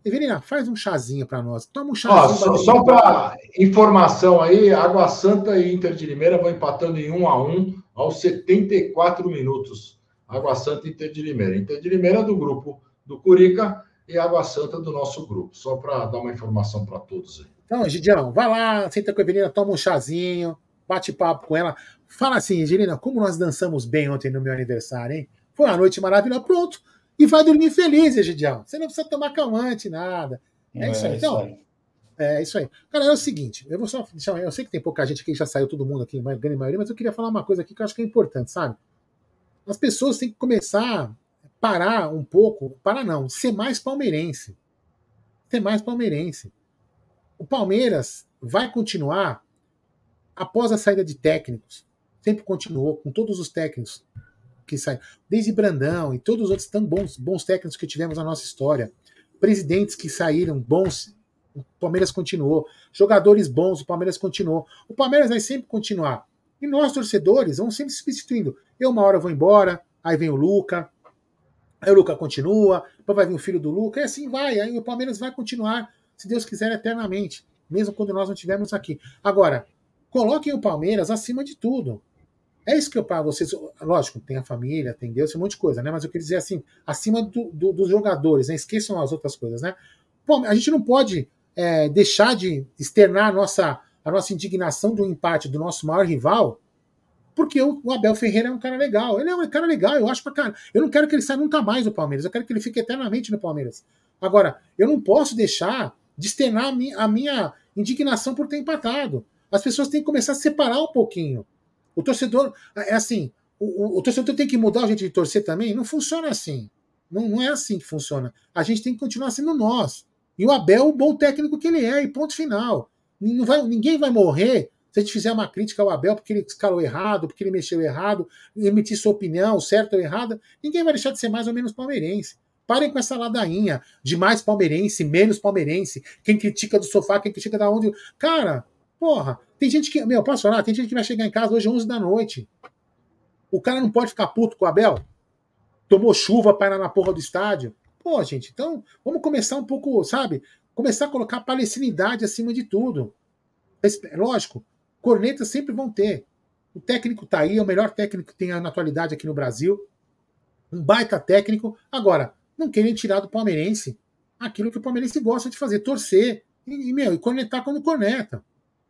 Evelina, faz um chazinho para nós. Toma um chazinho. Ó, só, só para informação aí, Água Santa e Inter de Limeira vão empatando em 1 a 1 aos 74 minutos. Água Santa e Inter de Limeira. Inter de Limeira do grupo do Curica e Água Santa do nosso grupo. Só para dar uma informação para todos aí. Então, Gidião, vai lá, senta com a Evelina, toma um chazinho, bate papo com ela. Fala assim, Angelina, como nós dançamos bem ontem no meu aniversário, hein? Foi uma noite maravilhosa. Pronto e vai dormir feliz, Egidião. Você não precisa tomar calmante, nada. É, é isso aí. Então, isso é isso aí. Cara, é o seguinte, eu vou só deixar, eu sei que tem pouca gente aqui, já saiu todo mundo aqui, a grande maioria, mas eu queria falar uma coisa aqui que eu acho que é importante, sabe? As pessoas têm que começar a parar um pouco, parar não, ser mais palmeirense. Ser mais palmeirense. O Palmeiras vai continuar após a saída de técnicos, sempre continuou com todos os técnicos que saem, desde Brandão e todos os outros tão bons, bons técnicos que tivemos na nossa história, presidentes que saíram bons, o Palmeiras continuou, jogadores bons, o Palmeiras continuou. O Palmeiras vai sempre continuar. E nós, torcedores, vamos sempre substituindo. Eu, uma hora, vou embora, aí vem o Luca, aí o Luca continua, depois vai vir o filho do Luca, e assim vai. Aí o Palmeiras vai continuar, se Deus quiser, eternamente, mesmo quando nós não estivermos aqui. Agora, coloquem o Palmeiras acima de tudo. É isso que eu para vocês. Lógico, tem a família, tem Deus, tem um monte de coisa, né? Mas eu queria dizer assim, acima do, do, dos jogadores, né? Esqueçam as outras coisas, né? Bom, a gente não pode é, deixar de externar a nossa, a nossa indignação do empate do nosso maior rival, porque o, o, Abel Ferreira é um cara legal. Ele é um cara legal, eu acho pra cara. Eu não quero que ele saia nunca mais do Palmeiras, eu quero que ele fique eternamente no Palmeiras. Agora, eu não posso deixar de externar a minha, a minha indignação por ter empatado. As pessoas têm que começar a separar um pouquinho. O torcedor, é assim, o, o, o torcedor tem que mudar o jeito de torcer também? Não funciona assim. Não, não é assim que funciona. A gente tem que continuar sendo nós. E o Abel, o bom técnico que ele é, e ponto final. Não vai, ninguém vai morrer se a gente fizer uma crítica ao Abel porque ele escalou errado, porque ele mexeu errado, emitir sua opinião, certa ou errada. Ninguém vai deixar de ser mais ou menos palmeirense. Parem com essa ladainha de mais palmeirense, menos palmeirense. Quem critica do sofá, quem critica da onde. Cara, porra, tem gente que. Meu, posso falar? Tem gente que vai chegar em casa hoje 11 da noite. O cara não pode ficar puto com o Abel? Tomou chuva para na porra do estádio? Pô, gente, então vamos começar um pouco, sabe? Começar a colocar palestinidade acima de tudo. Lógico, cornetas sempre vão ter. O técnico tá aí, é o melhor técnico que tem na atualidade aqui no Brasil. Um baita técnico. Agora, não querem tirar do palmeirense aquilo que o palmeirense gosta de fazer, torcer. E, meu, e cornetar quando corneta.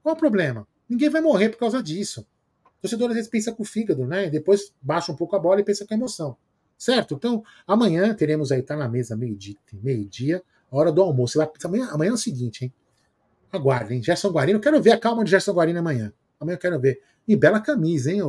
Qual o problema? Ninguém vai morrer por causa disso. O torcedor às vezes pensa com o fígado, né? Depois baixa um pouco a bola e pensa com a emoção. Certo? Então, amanhã teremos aí, tá na mesa meio-dia, meio-dia, hora do almoço. Amanhã, amanhã é o seguinte, hein? Aguardem. Gerson Guarino, quero ver a calma de Gerson Guarino amanhã. Amanhã eu quero ver. E bela camisa, hein?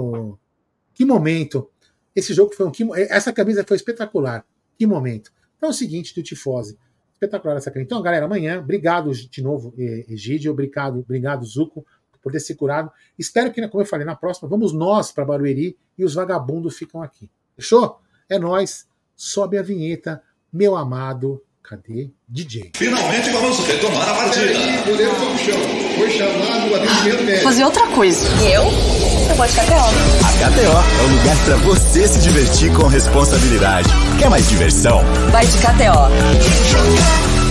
Que momento. Esse jogo foi um. Essa camisa foi espetacular. Que momento. Então é o seguinte, do Tifose. Espetacular essa camisa. Então, galera, amanhã, obrigado de novo, Egídio. Obrigado, obrigado, Zuco, por ter se curado. Espero que, como eu falei, na próxima, vamos nós para Barueri e os vagabundos ficam aqui. Fechou? É nós. Sobe a vinheta, meu amado. Cadê? DJ. Finalmente vamos retomar a partida. Aí, goleiro foi. Foi chamado o atendimento médico. Fazer outra coisa. E eu? Eu vou de KTO. A KTO é o lugar para você se divertir com responsabilidade. Quer mais diversão? Vai de KTO.